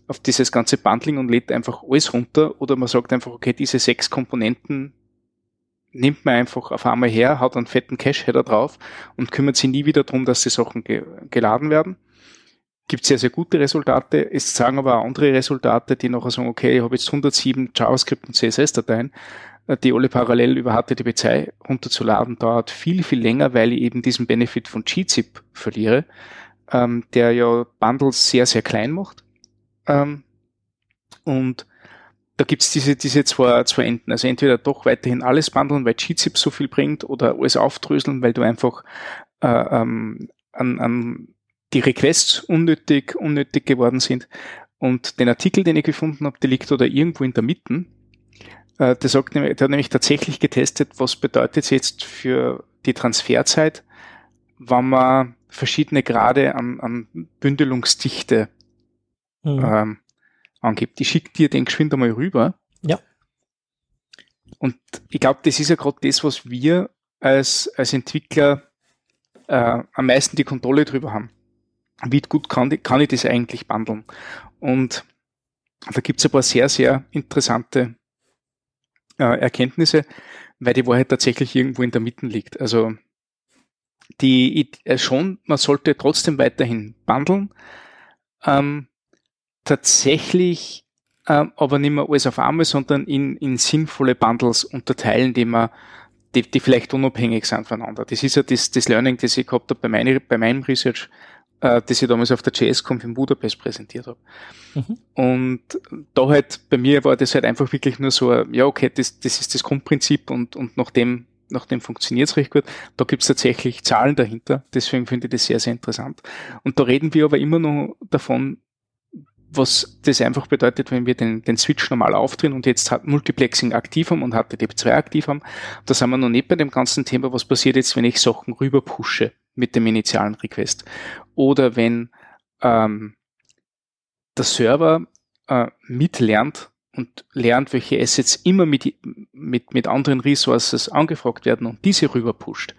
auf dieses ganze Bundling und lädt einfach alles runter oder man sagt einfach, okay, diese sechs Komponenten nimmt man einfach auf einmal her, hat einen fetten Cache-Header drauf und kümmert sich nie wieder darum, dass die Sachen ge geladen werden. Gibt sehr, sehr gute Resultate. Es sagen aber auch andere Resultate, die nachher sagen, okay, ich habe jetzt 107 JavaScript und CSS-Dateien die alle parallel über HTTP2 runterzuladen, dauert viel, viel länger, weil ich eben diesen Benefit von gzip verliere, ähm, der ja Bundles sehr, sehr klein macht. Ähm, und da gibt's diese, diese zwei, zwei Enden. Also entweder doch weiterhin alles bundeln, weil gzip so viel bringt, oder alles aufdröseln, weil du einfach äh, ähm, an, an die Requests unnötig, unnötig geworden sind. Und den Artikel, den ich gefunden habe, der liegt da irgendwo in der Mitte. Äh, der, sagt, der hat nämlich tatsächlich getestet, was bedeutet es jetzt für die Transferzeit, wenn man verschiedene Grade an, an Bündelungsdichte mhm. ähm, angibt. Ich schicke dir den geschwind einmal rüber. Ja. Und ich glaube, das ist ja gerade das, was wir als, als Entwickler äh, am meisten die Kontrolle drüber haben. Wie gut kann, kann ich das eigentlich bundeln? Und da gibt es ein paar sehr, sehr interessante äh, Erkenntnisse, weil die Wahrheit tatsächlich irgendwo in der Mitte liegt. Also die äh, schon, man sollte trotzdem weiterhin bundeln. Ähm, tatsächlich ähm, aber nicht mehr alles auf einmal, sondern in, in sinnvolle Bundles unterteilen, die man die, die vielleicht unabhängig sind voneinander. Das ist ja das, das Learning, das ich gehabt habe bei, meine, bei meinem Research äh, das ich damals auf der JS-Conf in Budapest präsentiert habe. Mhm. Und da halt, bei mir war das halt einfach wirklich nur so, ja, okay, das, das ist das Grundprinzip und, und nach dem, nach dem funktioniert es recht gut. Da gibt es tatsächlich Zahlen dahinter, deswegen finde ich das sehr, sehr interessant. Und da reden wir aber immer noch davon, was das einfach bedeutet, wenn wir den, den Switch normal aufdrehen und jetzt hat Multiplexing aktiv haben und HTTP2 aktiv haben. Da sind wir noch nicht bei dem ganzen Thema, was passiert jetzt, wenn ich Sachen rüber pushe mit dem initialen Request. Oder wenn ähm, der Server äh, mitlernt und lernt, welche Assets immer mit, mit, mit anderen Resources angefragt werden und diese rüber pusht.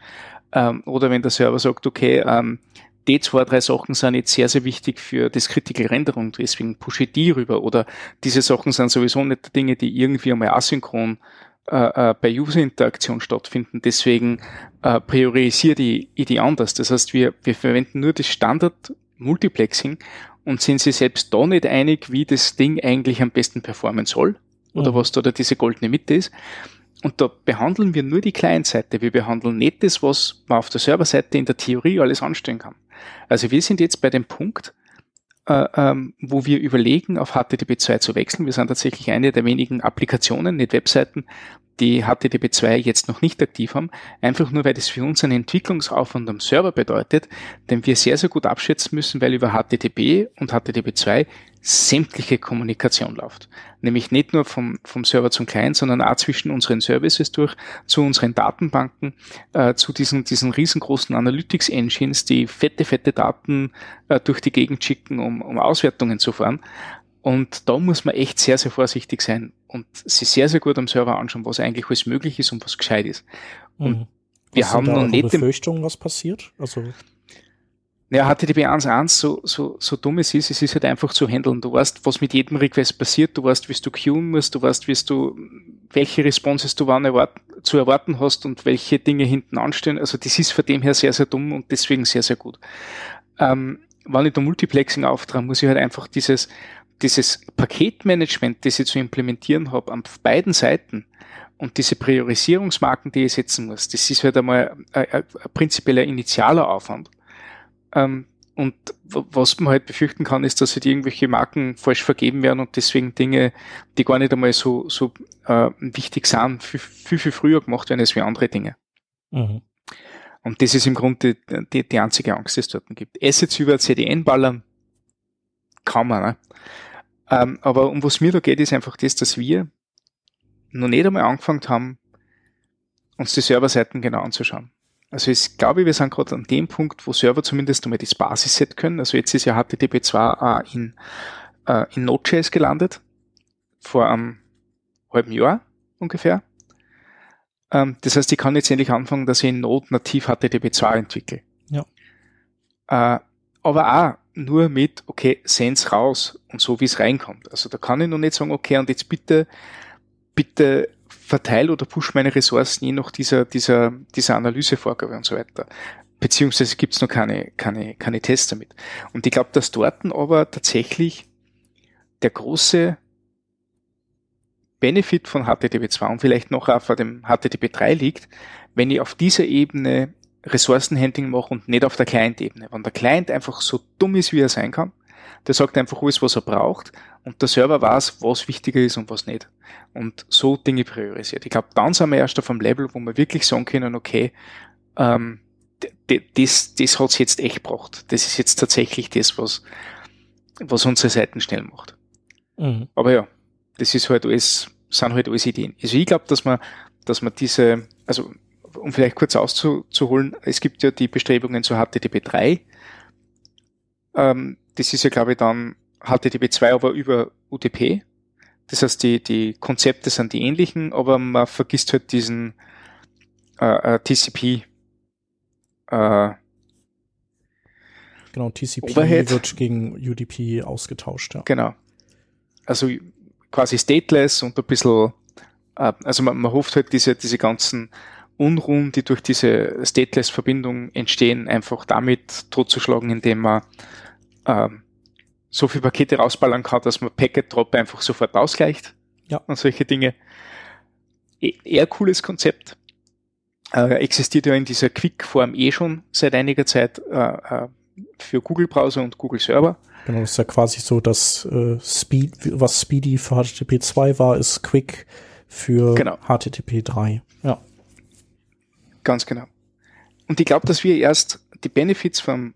Ähm, oder wenn der Server sagt, okay, ähm, die zwei, drei Sachen sind jetzt sehr, sehr wichtig für das Critical Renderung, deswegen pushe ich die rüber. Oder diese Sachen sind sowieso nicht Dinge, die irgendwie einmal asynchron äh, äh, bei User-Interaktion stattfinden. Deswegen äh, priorisiere die, ich die anders. Das heißt, wir, wir verwenden nur das Standard-Multiplexing und sind sie selbst da nicht einig, wie das Ding eigentlich am besten performen soll oder mhm. was da, da diese goldene Mitte ist. Und da behandeln wir nur die Client-Seite. Wir behandeln nicht das, was man auf der Serverseite in der Theorie alles anstellen kann. Also wir sind jetzt bei dem Punkt, äh, ähm, wo wir überlegen, auf HTTP2 zu wechseln. Wir sind tatsächlich eine der wenigen Applikationen, nicht Webseiten, die HTTP2 jetzt noch nicht aktiv haben, einfach nur weil das für uns einen Entwicklungsaufwand am Server bedeutet, den wir sehr, sehr gut abschätzen müssen, weil über HTTP und HTTP2 sämtliche Kommunikation läuft. Nämlich nicht nur vom, vom Server zum Client, sondern auch zwischen unseren Services durch, zu unseren Datenbanken, äh, zu diesen, diesen riesengroßen Analytics-Engines, die fette, fette Daten äh, durch die Gegend schicken, um, um Auswertungen zu fahren. Und da muss man echt sehr, sehr vorsichtig sein und sich sehr, sehr gut am Server anschauen, was eigentlich alles möglich ist und was gescheit ist. Und Mhm. wir Was haben noch nicht den Befürchtungen, was passiert? Also, ja, HTTP 1.1, so, so, so dumm es ist, es ist halt einfach zu handeln. Du weißt, was mit jedem Request passiert, du weißt, wie du queuen musst, du weißt, wie du, welche Responses du wann erwart zu erwarten hast und welche Dinge hinten anstehen. Also das ist von dem her sehr, sehr dumm und deswegen sehr, sehr gut. Ähm, wenn ich da Multiplexing auftrage, muss ich halt einfach dieses, dieses Paketmanagement, das ich zu implementieren habe, an beiden Seiten und diese Priorisierungsmarken, die ich setzen muss, das ist halt einmal ein, ein, ein prinzipieller initialer Aufwand. Ähm, und was man halt befürchten kann, ist, dass halt irgendwelche Marken falsch vergeben werden und deswegen Dinge, die gar nicht einmal so, so äh, wichtig sind, viel, viel, viel früher gemacht werden als wie andere Dinge. mhm. Und das ist im Grunde die, die, die einzige Angst, die es dort gibt. Assets über CDN ballern kann man, ne? Ähm, aber um was mir da geht, ist einfach das, dass wir noch nicht einmal angefangen haben, uns die Serverseiten genau anzuschauen. Also ich glaube, wir sind gerade an dem Punkt, wo Server zumindest einmal das Basisset können. Also jetzt ist ja HTTP2 auch in, äh, in Node.js gelandet, vor einem halben Jahr ungefähr. Ähm, das heißt, ich kann jetzt endlich anfangen, dass ich in Node nativ HTTP2 entwickle. Ja. Äh, aber auch nur mit, okay, send's raus und so, wie es reinkommt. Also da kann ich noch nicht sagen, okay, und jetzt bitte, bitte verteil oder push meine Ressourcen je nach dieser, dieser, dieser Analysevorgabe und so weiter. Beziehungsweise gibt's noch keine, keine, keine Tests damit. Und ich glaube, dass dort aber tatsächlich der große Benefit von HTTP2 und vielleicht noch vor dem HTTP3 liegt, wenn ich auf dieser Ebene Ressourcenhandling mache und nicht auf der Client-Ebene. Wenn der Client einfach so dumm ist, wie er sein kann, der sagt einfach alles, was er braucht und der Server weiß, was wichtiger ist und was nicht. Und so Dinge priorisiert. Ich glaube, dann sind wir erst auf einem Level, wo wir wirklich sagen können, okay, ähm, das, das hat's jetzt echt gebracht. Das ist jetzt tatsächlich das, was, was unsere Seiten schnell macht. Mhm. Aber ja, das ist halt alles, sind halt alles Ideen. Also ich glaube, dass man, dass man diese, also um vielleicht kurz auszuholen, es gibt ja die Bestrebungen zu HTTP 3. Ähm, das ist ja, glaube ich, dann HTTP 2, aber über UTP. Das heißt, die, die Konzepte sind die ähnlichen, aber man vergisst halt diesen äh, äh, TCP äh, Genau, TCP Overhead. wird gegen UDP ausgetauscht, ja. Genau. Also quasi stateless und ein bisschen, äh, also man, man hofft halt diese, diese ganzen Unruhen, die durch diese Stateless-Verbindung entstehen, einfach damit totzuschlagen, indem man ähm, so viele Pakete rausballern kann, dass man Packet Drop einfach sofort ausgleicht. Ja. Und solche Dinge. E eher cooles Konzept. Äh, existiert ja in dieser Quick-Form eh schon seit einiger Zeit äh, äh, für Google-Browser und Google-Server. Genau, ist ja quasi so, dass äh, Speed, was Speedy für HTTP 2 war, ist Quick für Genau. HTTP 3. Ja. Ganz genau. Und ich glaube, dass wir erst die Benefits vom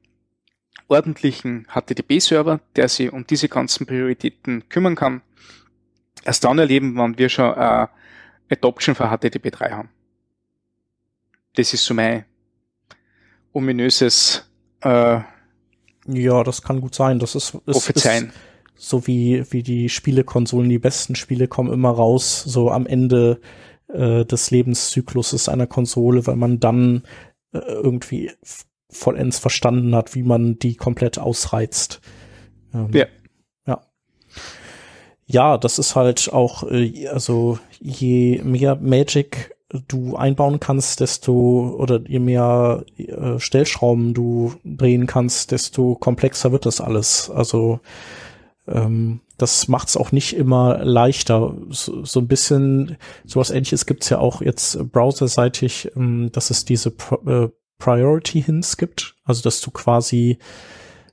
ordentlichen HTTP-Server, der sich um diese ganzen Prioritäten kümmern kann, erst dann erleben, wenn wir schon äh, Adoption für HTTP 3 haben. Das ist so mein ominöses äh, Ja, das kann gut sein. Das ist, ist, ist so wie, wie die Spielekonsolen, die besten Spiele kommen immer raus, so am Ende äh, des Lebenszykluses einer Konsole, weil man dann äh, irgendwie vollends verstanden hat, wie man die komplett ausreizt. Ähm, Ja. Ja. Ja, das ist halt auch, äh, also je mehr Magic du einbauen kannst, desto oder je mehr äh, Stellschrauben du drehen kannst, desto komplexer wird das alles. Also ähm, das macht es auch nicht immer leichter. So, so ein bisschen sowas ähnliches gibt's ja auch jetzt browserseitig, ähm, dass es diese äh, Priority Hints gibt. Also dass du quasi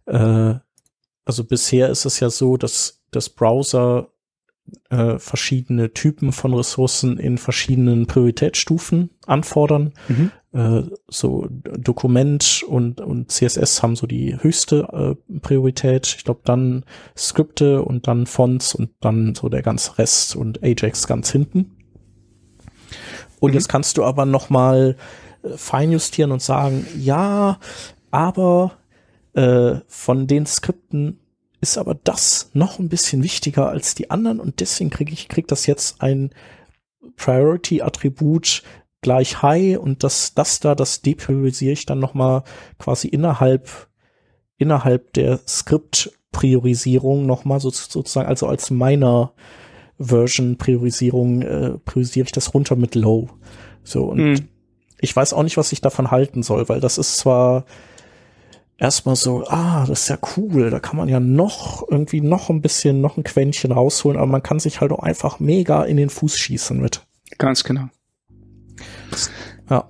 äh, also bisher ist es ja so, dass das Browser äh, verschiedene Typen von Ressourcen in verschiedenen Prioritätsstufen anfordern. Mhm. Äh, so Dokument und, und CSS haben so die höchste äh, Priorität. Ich glaube dann Skripte und dann Fonts und dann so der ganze Rest und Ajax ganz hinten. Und mhm. jetzt kannst du aber noch mal äh, feinjustieren und sagen, ja, aber äh, von den Skripten ist aber das noch ein bisschen wichtiger als die anderen und deswegen kriege ich krieg das jetzt ein Priority-Attribut gleich High und das, das da, das depriorisiere ich dann nochmal quasi innerhalb, innerhalb der Skript-Priorisierung nochmal so, sozusagen, also als meiner Version-Priorisierung äh, priorisiere ich das runter mit Low. So, und mhm. ich weiß auch nicht, was ich davon halten soll, weil das ist zwar erstmal so, ah, das ist ja cool, da kann man ja noch irgendwie noch ein bisschen, noch ein Quäntchen rausholen, aber man kann sich halt auch einfach mega in den Fuß schießen mit. Ganz genau. Ja.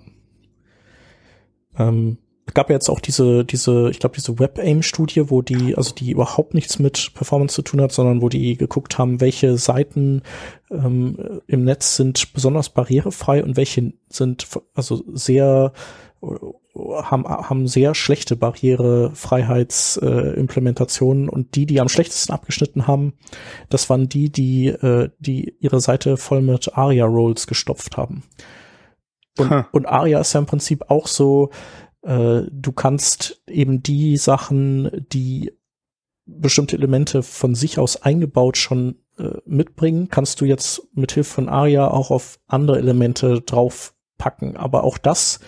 Ähm, gab ja jetzt auch diese, diese, ich glaube, diese Web-Aim-Studie, wo die, also die überhaupt nichts mit Performance zu tun hat, sondern wo die geguckt haben, welche Seiten ähm, im Netz sind besonders barrierefrei und welche sind also sehr haben, haben sehr schlechte Barrierefreiheitsimplementationen äh, und die, die am schlechtesten abgeschnitten haben, das waren die, die, äh, die ihre Seite voll mit ARIA-Rolls gestopft haben. Und, huh. und ARIA ist ja im Prinzip auch so, äh, du kannst eben die Sachen, die bestimmte Elemente von sich aus eingebaut schon äh, mitbringen, kannst du jetzt mit Hilfe von ARIA auch auf andere Elemente draufpacken. Aber auch das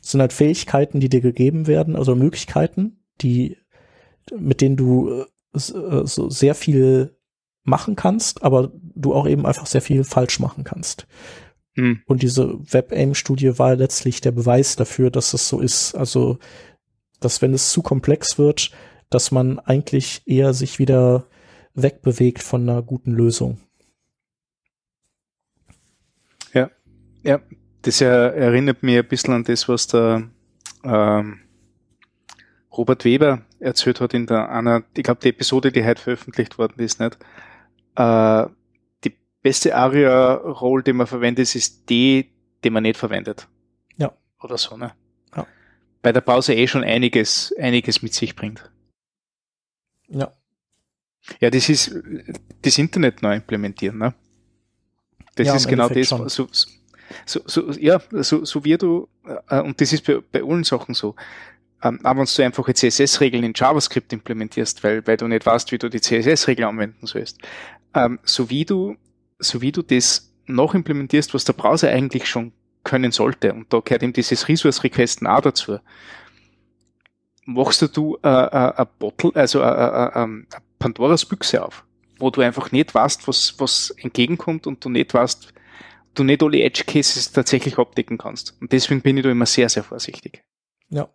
sind halt Fähigkeiten, die dir gegeben werden, also Möglichkeiten, die, mit denen du äh, äh, so sehr viel machen kannst, aber du auch eben einfach sehr viel falsch machen kannst. Hm. Und diese WebAIM-Studie war letztlich der Beweis dafür, dass es so ist. Also, dass wenn es zu komplex wird, dass man eigentlich eher sich wieder wegbewegt von einer guten Lösung. Ja, ja, das erinnert mich ein bisschen an das, was der ähm, Robert Weber erzählt hat in der einer, ich glaube, die Episode, die heute veröffentlicht worden ist, nicht? Äh, beste ARIA-Roll, die man verwendet, ist die, die man nicht verwendet. Ja. Oder so, ne? Ja. Bei der Pause eh schon einiges, einiges mit sich bringt. Ja. Ja, das ist das Internet neu implementieren, ne? Das ja, ist genau das, so, so, so, ja, so, so wie du, äh, und das ist bei, bei allen Sachen so, ähm, aber wenn du einfache CSS-Regeln in JavaScript implementierst, weil, weil du nicht weißt, wie du die CSS-Regeln anwenden sollst, ähm, so wie du, so wie du das noch implementierst, was der Browser eigentlich schon können sollte, und da gehört eben dieses Resource-Requesten auch dazu, machst du äh, äh, ein Bottle, also äh, äh, äh, ähm, Pandoras Büchse auf, wo du einfach nicht weißt, was, was entgegenkommt und du nicht weißt, du nicht alle Edge Cases tatsächlich abdecken kannst. Und deswegen bin ich da immer sehr, sehr vorsichtig. Ja.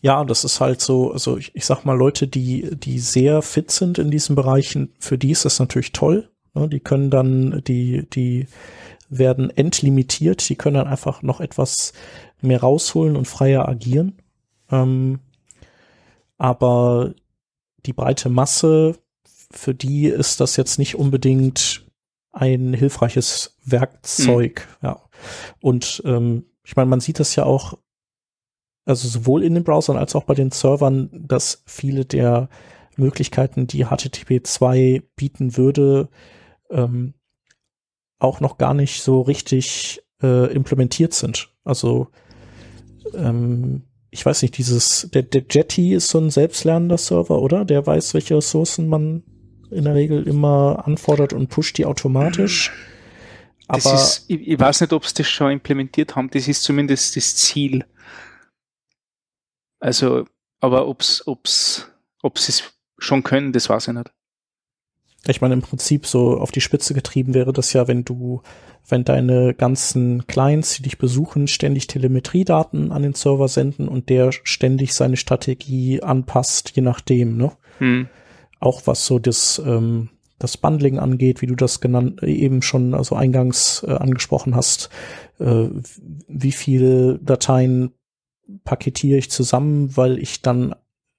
Ja, das ist halt so, also ich, ich sag mal, Leute, die, die sehr fit sind in diesen Bereichen, für die ist das natürlich toll. Ne? Die können dann, die, die werden entlimitiert, die können dann einfach noch etwas mehr rausholen und freier agieren. Ähm, aber die breite Masse, für die ist das jetzt nicht unbedingt ein hilfreiches Werkzeug. Mhm. Ja. Und ähm, ich meine, man sieht das ja auch, also sowohl in den Browsern als auch bei den Servern, dass viele der Möglichkeiten, die HTTP 2 bieten würde, ähm, auch noch gar nicht so richtig äh, implementiert sind. Also ähm, ich weiß nicht, dieses, der, der Jetty ist so ein selbstlernender Server, oder? Der weiß, welche Ressourcen man in der Regel immer anfordert und pusht die automatisch. Aber ist, ich, ich, weiß nicht, ob sie das schon implementiert haben. Das ist zumindest das Ziel. Also, aber ob's, ob's, ob sie es schon können, das weiß ich nicht. Ich meine, im Prinzip so auf die Spitze getrieben wäre das ja, wenn du, wenn deine ganzen Clients, die dich besuchen, ständig Telemetriedaten an den Server senden und der ständig seine Strategie anpasst, je nachdem, ne? Hm auch was so das, ähm, das Bundling angeht, wie du das genannt, eben schon also eingangs äh, angesprochen hast, äh, wie viele Dateien paketiere ich zusammen, weil ich dann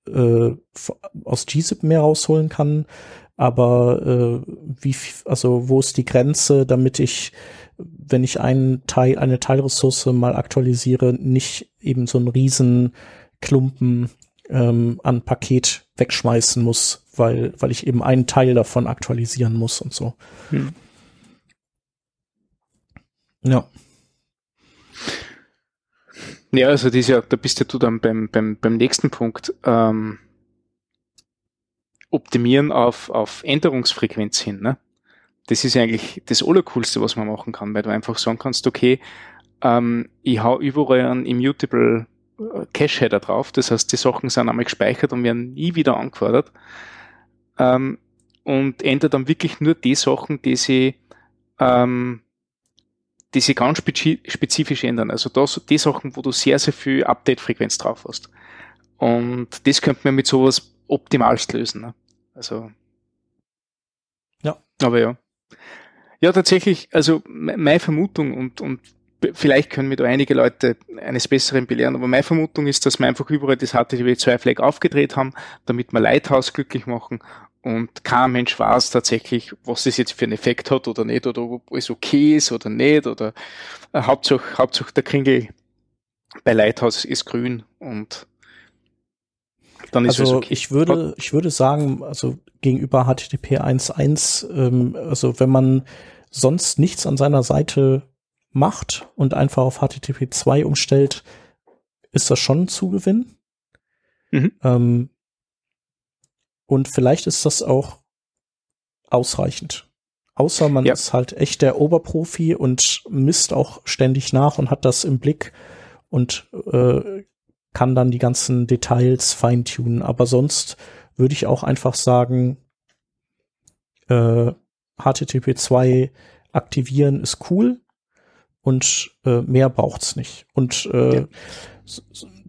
äh, aus gzip mehr rausholen kann aber äh, wie, also wo ist die Grenze, damit ich, wenn ich einen Teil, eine Teilressource mal aktualisiere, nicht eben so einen riesen Klumpen ähm, an Paket wegschmeißen muss, weil, weil ich eben einen Teil davon aktualisieren muss und so. Hm. Ja. Ja, also das ja, da bist ja du dann beim, beim, beim nächsten Punkt. Ähm, optimieren auf, auf Änderungsfrequenz hin. Ne? Das ist eigentlich das Allercoolste, was man machen kann, weil du einfach sagen kannst, okay, ähm, ich hau überall einen Immutable äh, Cache-Header drauf, das heißt, die Sachen sind einmal gespeichert und werden nie wieder angefordert. Ähm, und ändert dann wirklich nur die Sachen, die sie, ähm, die sie ganz spezifisch ändern. Also das, die Sachen, wo du sehr, sehr viel Update-Frequenz drauf hast. Und das könnte man mit sowas optimalst lösen. Ne? Also. Ja. Aber ja. Ja, tatsächlich, also meine Vermutung und, und vielleicht können mir da einige Leute eines Besseren belehren, aber meine Vermutung ist, dass wir einfach überall das HTTP2-Flag aufgedreht haben, damit wir Lighthouse glücklich machen und kein Mensch weiß tatsächlich, was das jetzt für einen Effekt hat oder nicht, oder ob es okay ist oder nicht, oder äh, Hauptsache, Hauptsache der Kringel bei Lighthouse ist grün und dann ist also es okay. ich würde, ich würde sagen, also gegenüber HTTP 1.1, ähm, also wenn man sonst nichts an seiner Seite macht und einfach auf HTTP 2 umstellt, ist das schon ein Zugewinn. Mhm. Ähm, und vielleicht ist das auch ausreichend. Außer man ja. ist halt echt der Oberprofi und misst auch ständig nach und hat das im Blick und äh, kann dann die ganzen Details feintunen. Aber sonst würde ich auch einfach sagen, äh, HTTP 2 aktivieren ist cool und äh, mehr braucht's nicht. Und äh, ja.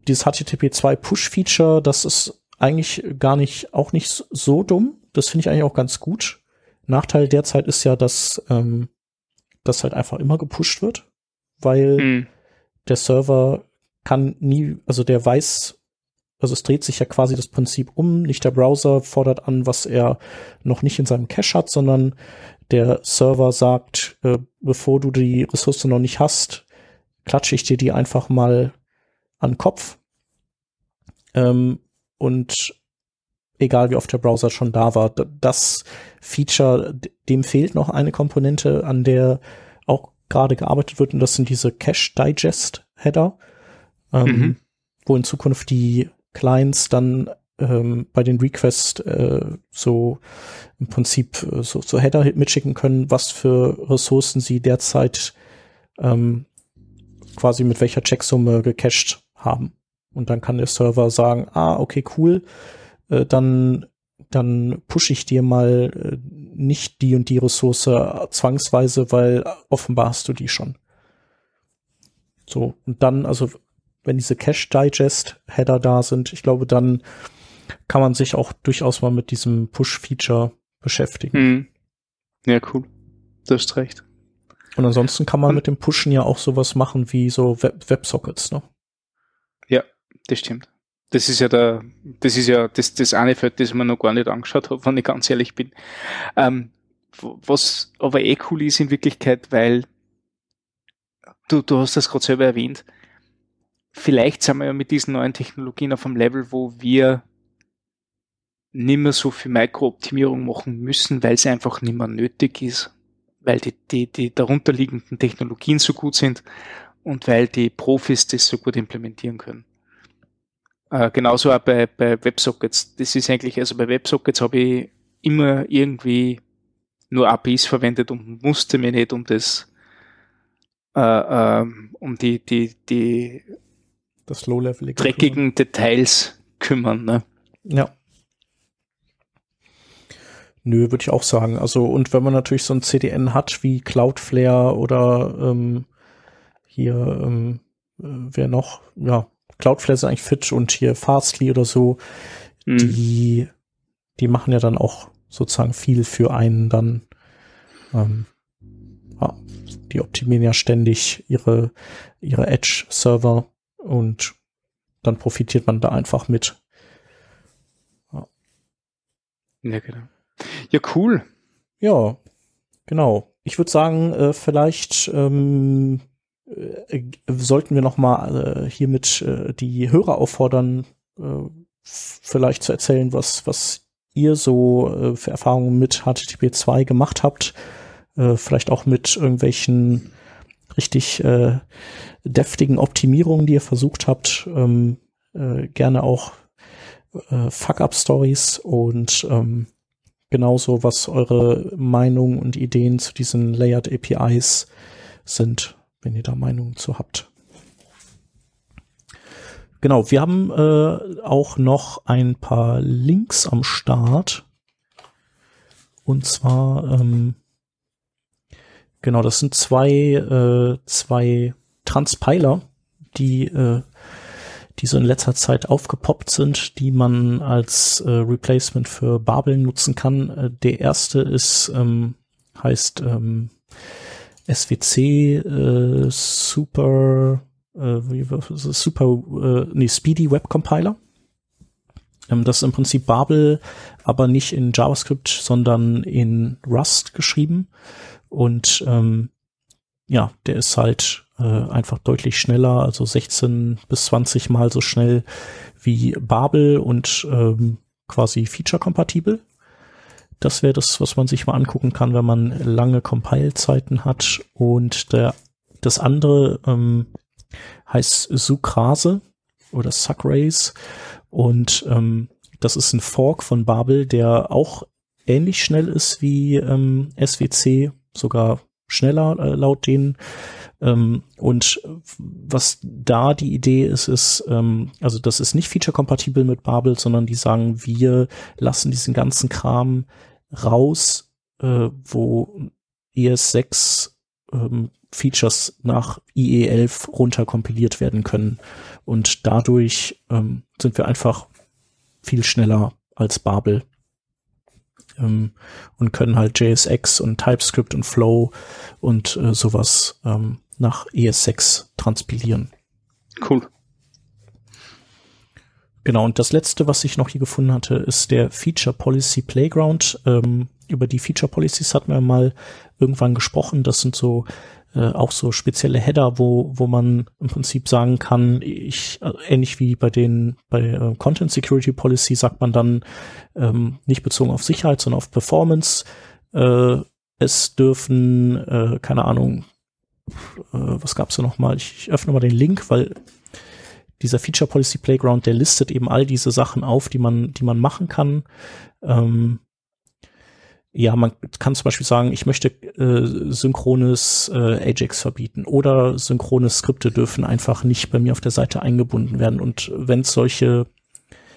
dieses HTTP 2 Push-Feature, das ist eigentlich gar nicht, auch nicht so dumm. Das finde ich eigentlich auch ganz gut. Nachteil derzeit ist ja, dass ähm, das halt einfach immer gepusht wird, weil hm. der Server kann nie, also der weiß, also es dreht sich ja quasi das Prinzip um. Nicht der Browser fordert an, was er noch nicht in seinem Cache hat, sondern der Server sagt, äh, bevor du die Ressource noch nicht hast, klatsche ich dir die einfach mal an den Kopf. Ähm, und egal wie oft der Browser schon da war, das Feature, dem fehlt noch eine Komponente, an der auch gerade gearbeitet wird, und das sind diese Cache Digest Header ähm, mhm. wo in Zukunft die Clients dann ähm, bei den Requests äh, so im Prinzip äh, so, so Header mitschicken können, was für Ressourcen sie derzeit ähm, quasi mit welcher Checksumme gecached haben. Und dann kann der Server sagen, ah, okay, cool, äh, dann, dann pushe ich dir mal äh, nicht die und die Ressource zwangsweise, weil offenbar hast du die schon. So, und dann, also wenn diese Cache Digest Header da sind, ich glaube, dann kann man sich auch durchaus mal mit diesem Push-Feature beschäftigen. Hm. Ja, cool. Du hast recht. Und ansonsten kann man mit dem Pushen ja auch sowas machen wie so Web Websockets, ne? Ja, das stimmt. Das ist ja der, das ist ja das, das eine Feld, das man noch gar nicht angeschaut habe, wenn ich ganz ehrlich bin. Ähm, was aber eh cool ist in Wirklichkeit, weil du, du hast das gerade selber erwähnt, vielleicht sind wir ja mit diesen neuen Technologien auf einem Level, wo wir nicht mehr so viel Mikrooptimierung machen müssen, weil es einfach nicht mehr nötig ist, weil die, die, die darunterliegenden Technologien so gut sind und weil die Profis das so gut implementieren können. Äh, genauso auch bei, bei WebSockets. Das ist eigentlich, also bei WebSockets habe ich immer irgendwie nur APIs verwendet und musste mir nicht um das, äh, äh, um die, die, die das Low-Level dreckigen Details kümmern. Ne? Ja. Nö, würde ich auch sagen. Also, und wenn man natürlich so ein CDN hat wie Cloudflare oder ähm, hier, ähm, äh, wer noch? Ja, Cloudflare ist eigentlich fit und hier Fastly oder so, mhm. die, die machen ja dann auch sozusagen viel für einen dann. Ähm, ja, die optimieren ja ständig ihre, ihre Edge-Server und dann profitiert man da einfach mit. Ja, ja genau. Ja, cool. Ja, genau. Ich würde sagen, äh, vielleicht ähm, äh, sollten wir noch mal äh, hiermit äh, die Hörer auffordern, äh, vielleicht zu erzählen, was, was ihr so äh, für Erfahrungen mit HTTP 2 gemacht habt. Äh, vielleicht auch mit irgendwelchen richtig äh, deftigen Optimierungen, die ihr versucht habt. Ähm, äh, gerne auch äh, Fuck-Up-Stories und ähm, genauso, was eure Meinungen und Ideen zu diesen Layered APIs sind, wenn ihr da Meinungen zu habt. Genau, wir haben äh, auch noch ein paar Links am Start. Und zwar, ähm, genau, das sind zwei, äh, zwei Transpiler, die, äh, die so in letzter Zeit aufgepoppt sind, die man als äh, Replacement für Babel nutzen kann. Äh, der erste ist, ähm, heißt ähm, SWC äh, Super äh, wie, super, äh, nee, Speedy Web Compiler. Ähm, das ist im Prinzip Babel, aber nicht in JavaScript, sondern in Rust geschrieben. Und ähm, ja, der ist halt äh, einfach deutlich schneller, also 16 bis 20 mal so schnell wie Babel und ähm, quasi feature-kompatibel. Das wäre das, was man sich mal angucken kann, wenn man lange Compile-Zeiten hat. Und der, das andere ähm, heißt Sucrase oder Sucrase und ähm, das ist ein Fork von Babel, der auch ähnlich schnell ist wie ähm, SWC, sogar schneller äh, laut denen. Ähm, und was da die Idee ist, ist, ähm, also das ist nicht feature-kompatibel mit Babel, sondern die sagen, wir lassen diesen ganzen Kram raus, äh, wo ES6 ähm, Features nach IE11 runterkompiliert werden können. Und dadurch ähm, sind wir einfach viel schneller als Babel ähm, und können halt JSX und TypeScript und Flow und äh, sowas ähm, nach ES6 transpilieren. Cool. Genau, und das letzte, was ich noch hier gefunden hatte, ist der Feature Policy Playground. Ähm, über die Feature Policies hatten wir mal irgendwann gesprochen. Das sind so äh, auch so spezielle Header, wo, wo man im Prinzip sagen kann, ich, äh, ähnlich wie bei den, bei äh, Content Security Policy sagt man dann ähm, nicht bezogen auf Sicherheit, sondern auf Performance. Äh, es dürfen, äh, keine Ahnung, äh, was gab's da nochmal? Ich, ich öffne mal den Link, weil dieser Feature Policy Playground, der listet eben all diese Sachen auf, die man, die man machen kann. Ähm, ja, man kann zum Beispiel sagen, ich möchte äh, synchrones äh, Ajax verbieten oder synchrone Skripte dürfen einfach nicht bei mir auf der Seite eingebunden werden. Und wenn es solche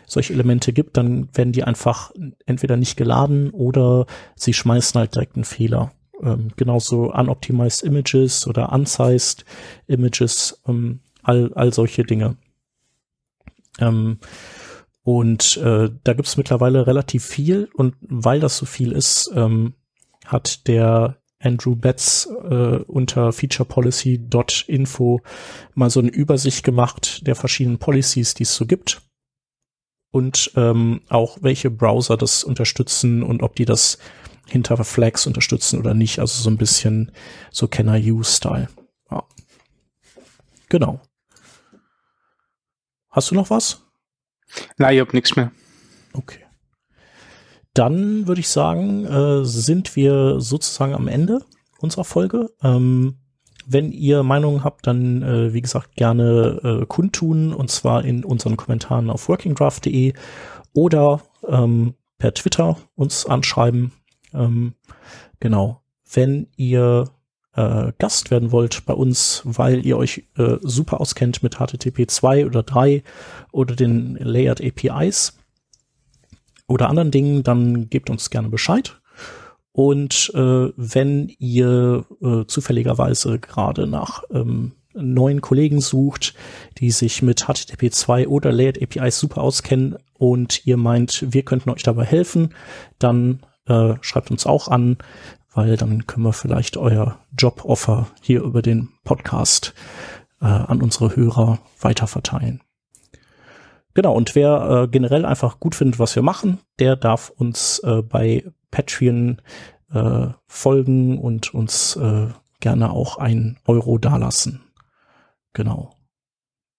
solche Elemente gibt, dann werden die einfach entweder nicht geladen oder sie schmeißen halt direkt einen Fehler. Ähm, genauso unoptimized Images oder unsized Images, ähm, all, all solche Dinge. Ähm, und äh, da gibt es mittlerweile relativ viel und weil das so viel ist, ähm, hat der Andrew Betts äh, unter featurepolicy.info mal so eine Übersicht gemacht der verschiedenen Policies, die es so gibt. Und ähm, auch welche Browser das unterstützen und ob die das hinter Flags unterstützen oder nicht. Also so ein bisschen so Can I Use-Style. Ja. Genau. Hast du noch was? Nein, ich habe nichts mehr. Okay. Dann würde ich sagen, äh, sind wir sozusagen am Ende unserer Folge. Ähm, wenn ihr Meinungen habt, dann äh, wie gesagt gerne äh, kundtun und zwar in unseren Kommentaren auf workingdraft.de oder ähm, per Twitter uns anschreiben. Ähm, genau. Wenn ihr äh, Gast werden wollt bei uns, weil ihr euch äh, super auskennt mit HTTP 2 oder 3 oder den Layered APIs oder anderen Dingen, dann gebt uns gerne Bescheid. Und äh, wenn ihr äh, zufälligerweise gerade nach ähm, neuen Kollegen sucht, die sich mit HTTP 2 oder Layered APIs super auskennen und ihr meint, wir könnten euch dabei helfen, dann äh, schreibt uns auch an weil dann können wir vielleicht euer Joboffer hier über den Podcast äh, an unsere Hörer weiterverteilen. genau, und wer äh, generell einfach gut findet, was wir machen, der darf uns äh, bei Patreon äh, folgen und uns äh, gerne auch ein Euro dalassen. Genau.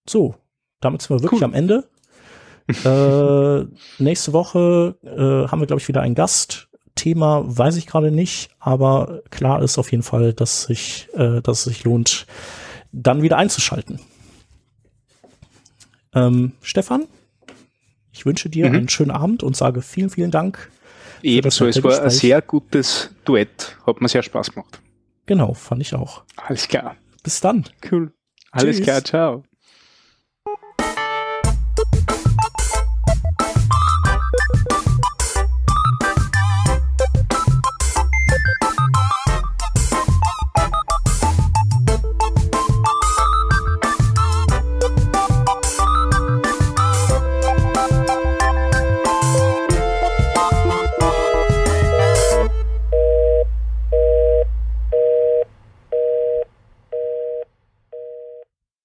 So, damit sind wir wirklich cool. am Ende. äh, nächste Woche äh, haben wir, glaube ich, wieder einen Gast. Thema weiß ich gerade nicht, aber klar ist auf jeden Fall, dass sich, äh, dass es sich lohnt, dann wieder einzuschalten. Ähm, Stefan, ich wünsche dir mhm. einen schönen Abend und sage vielen, vielen Dank. Ebenso, es war ein sehr gutes Duett. Hat mir sehr Spaß gemacht. Genau, fand ich auch. Alles klar. Bis dann. Cool. Alles Tschüss. klar, ciao.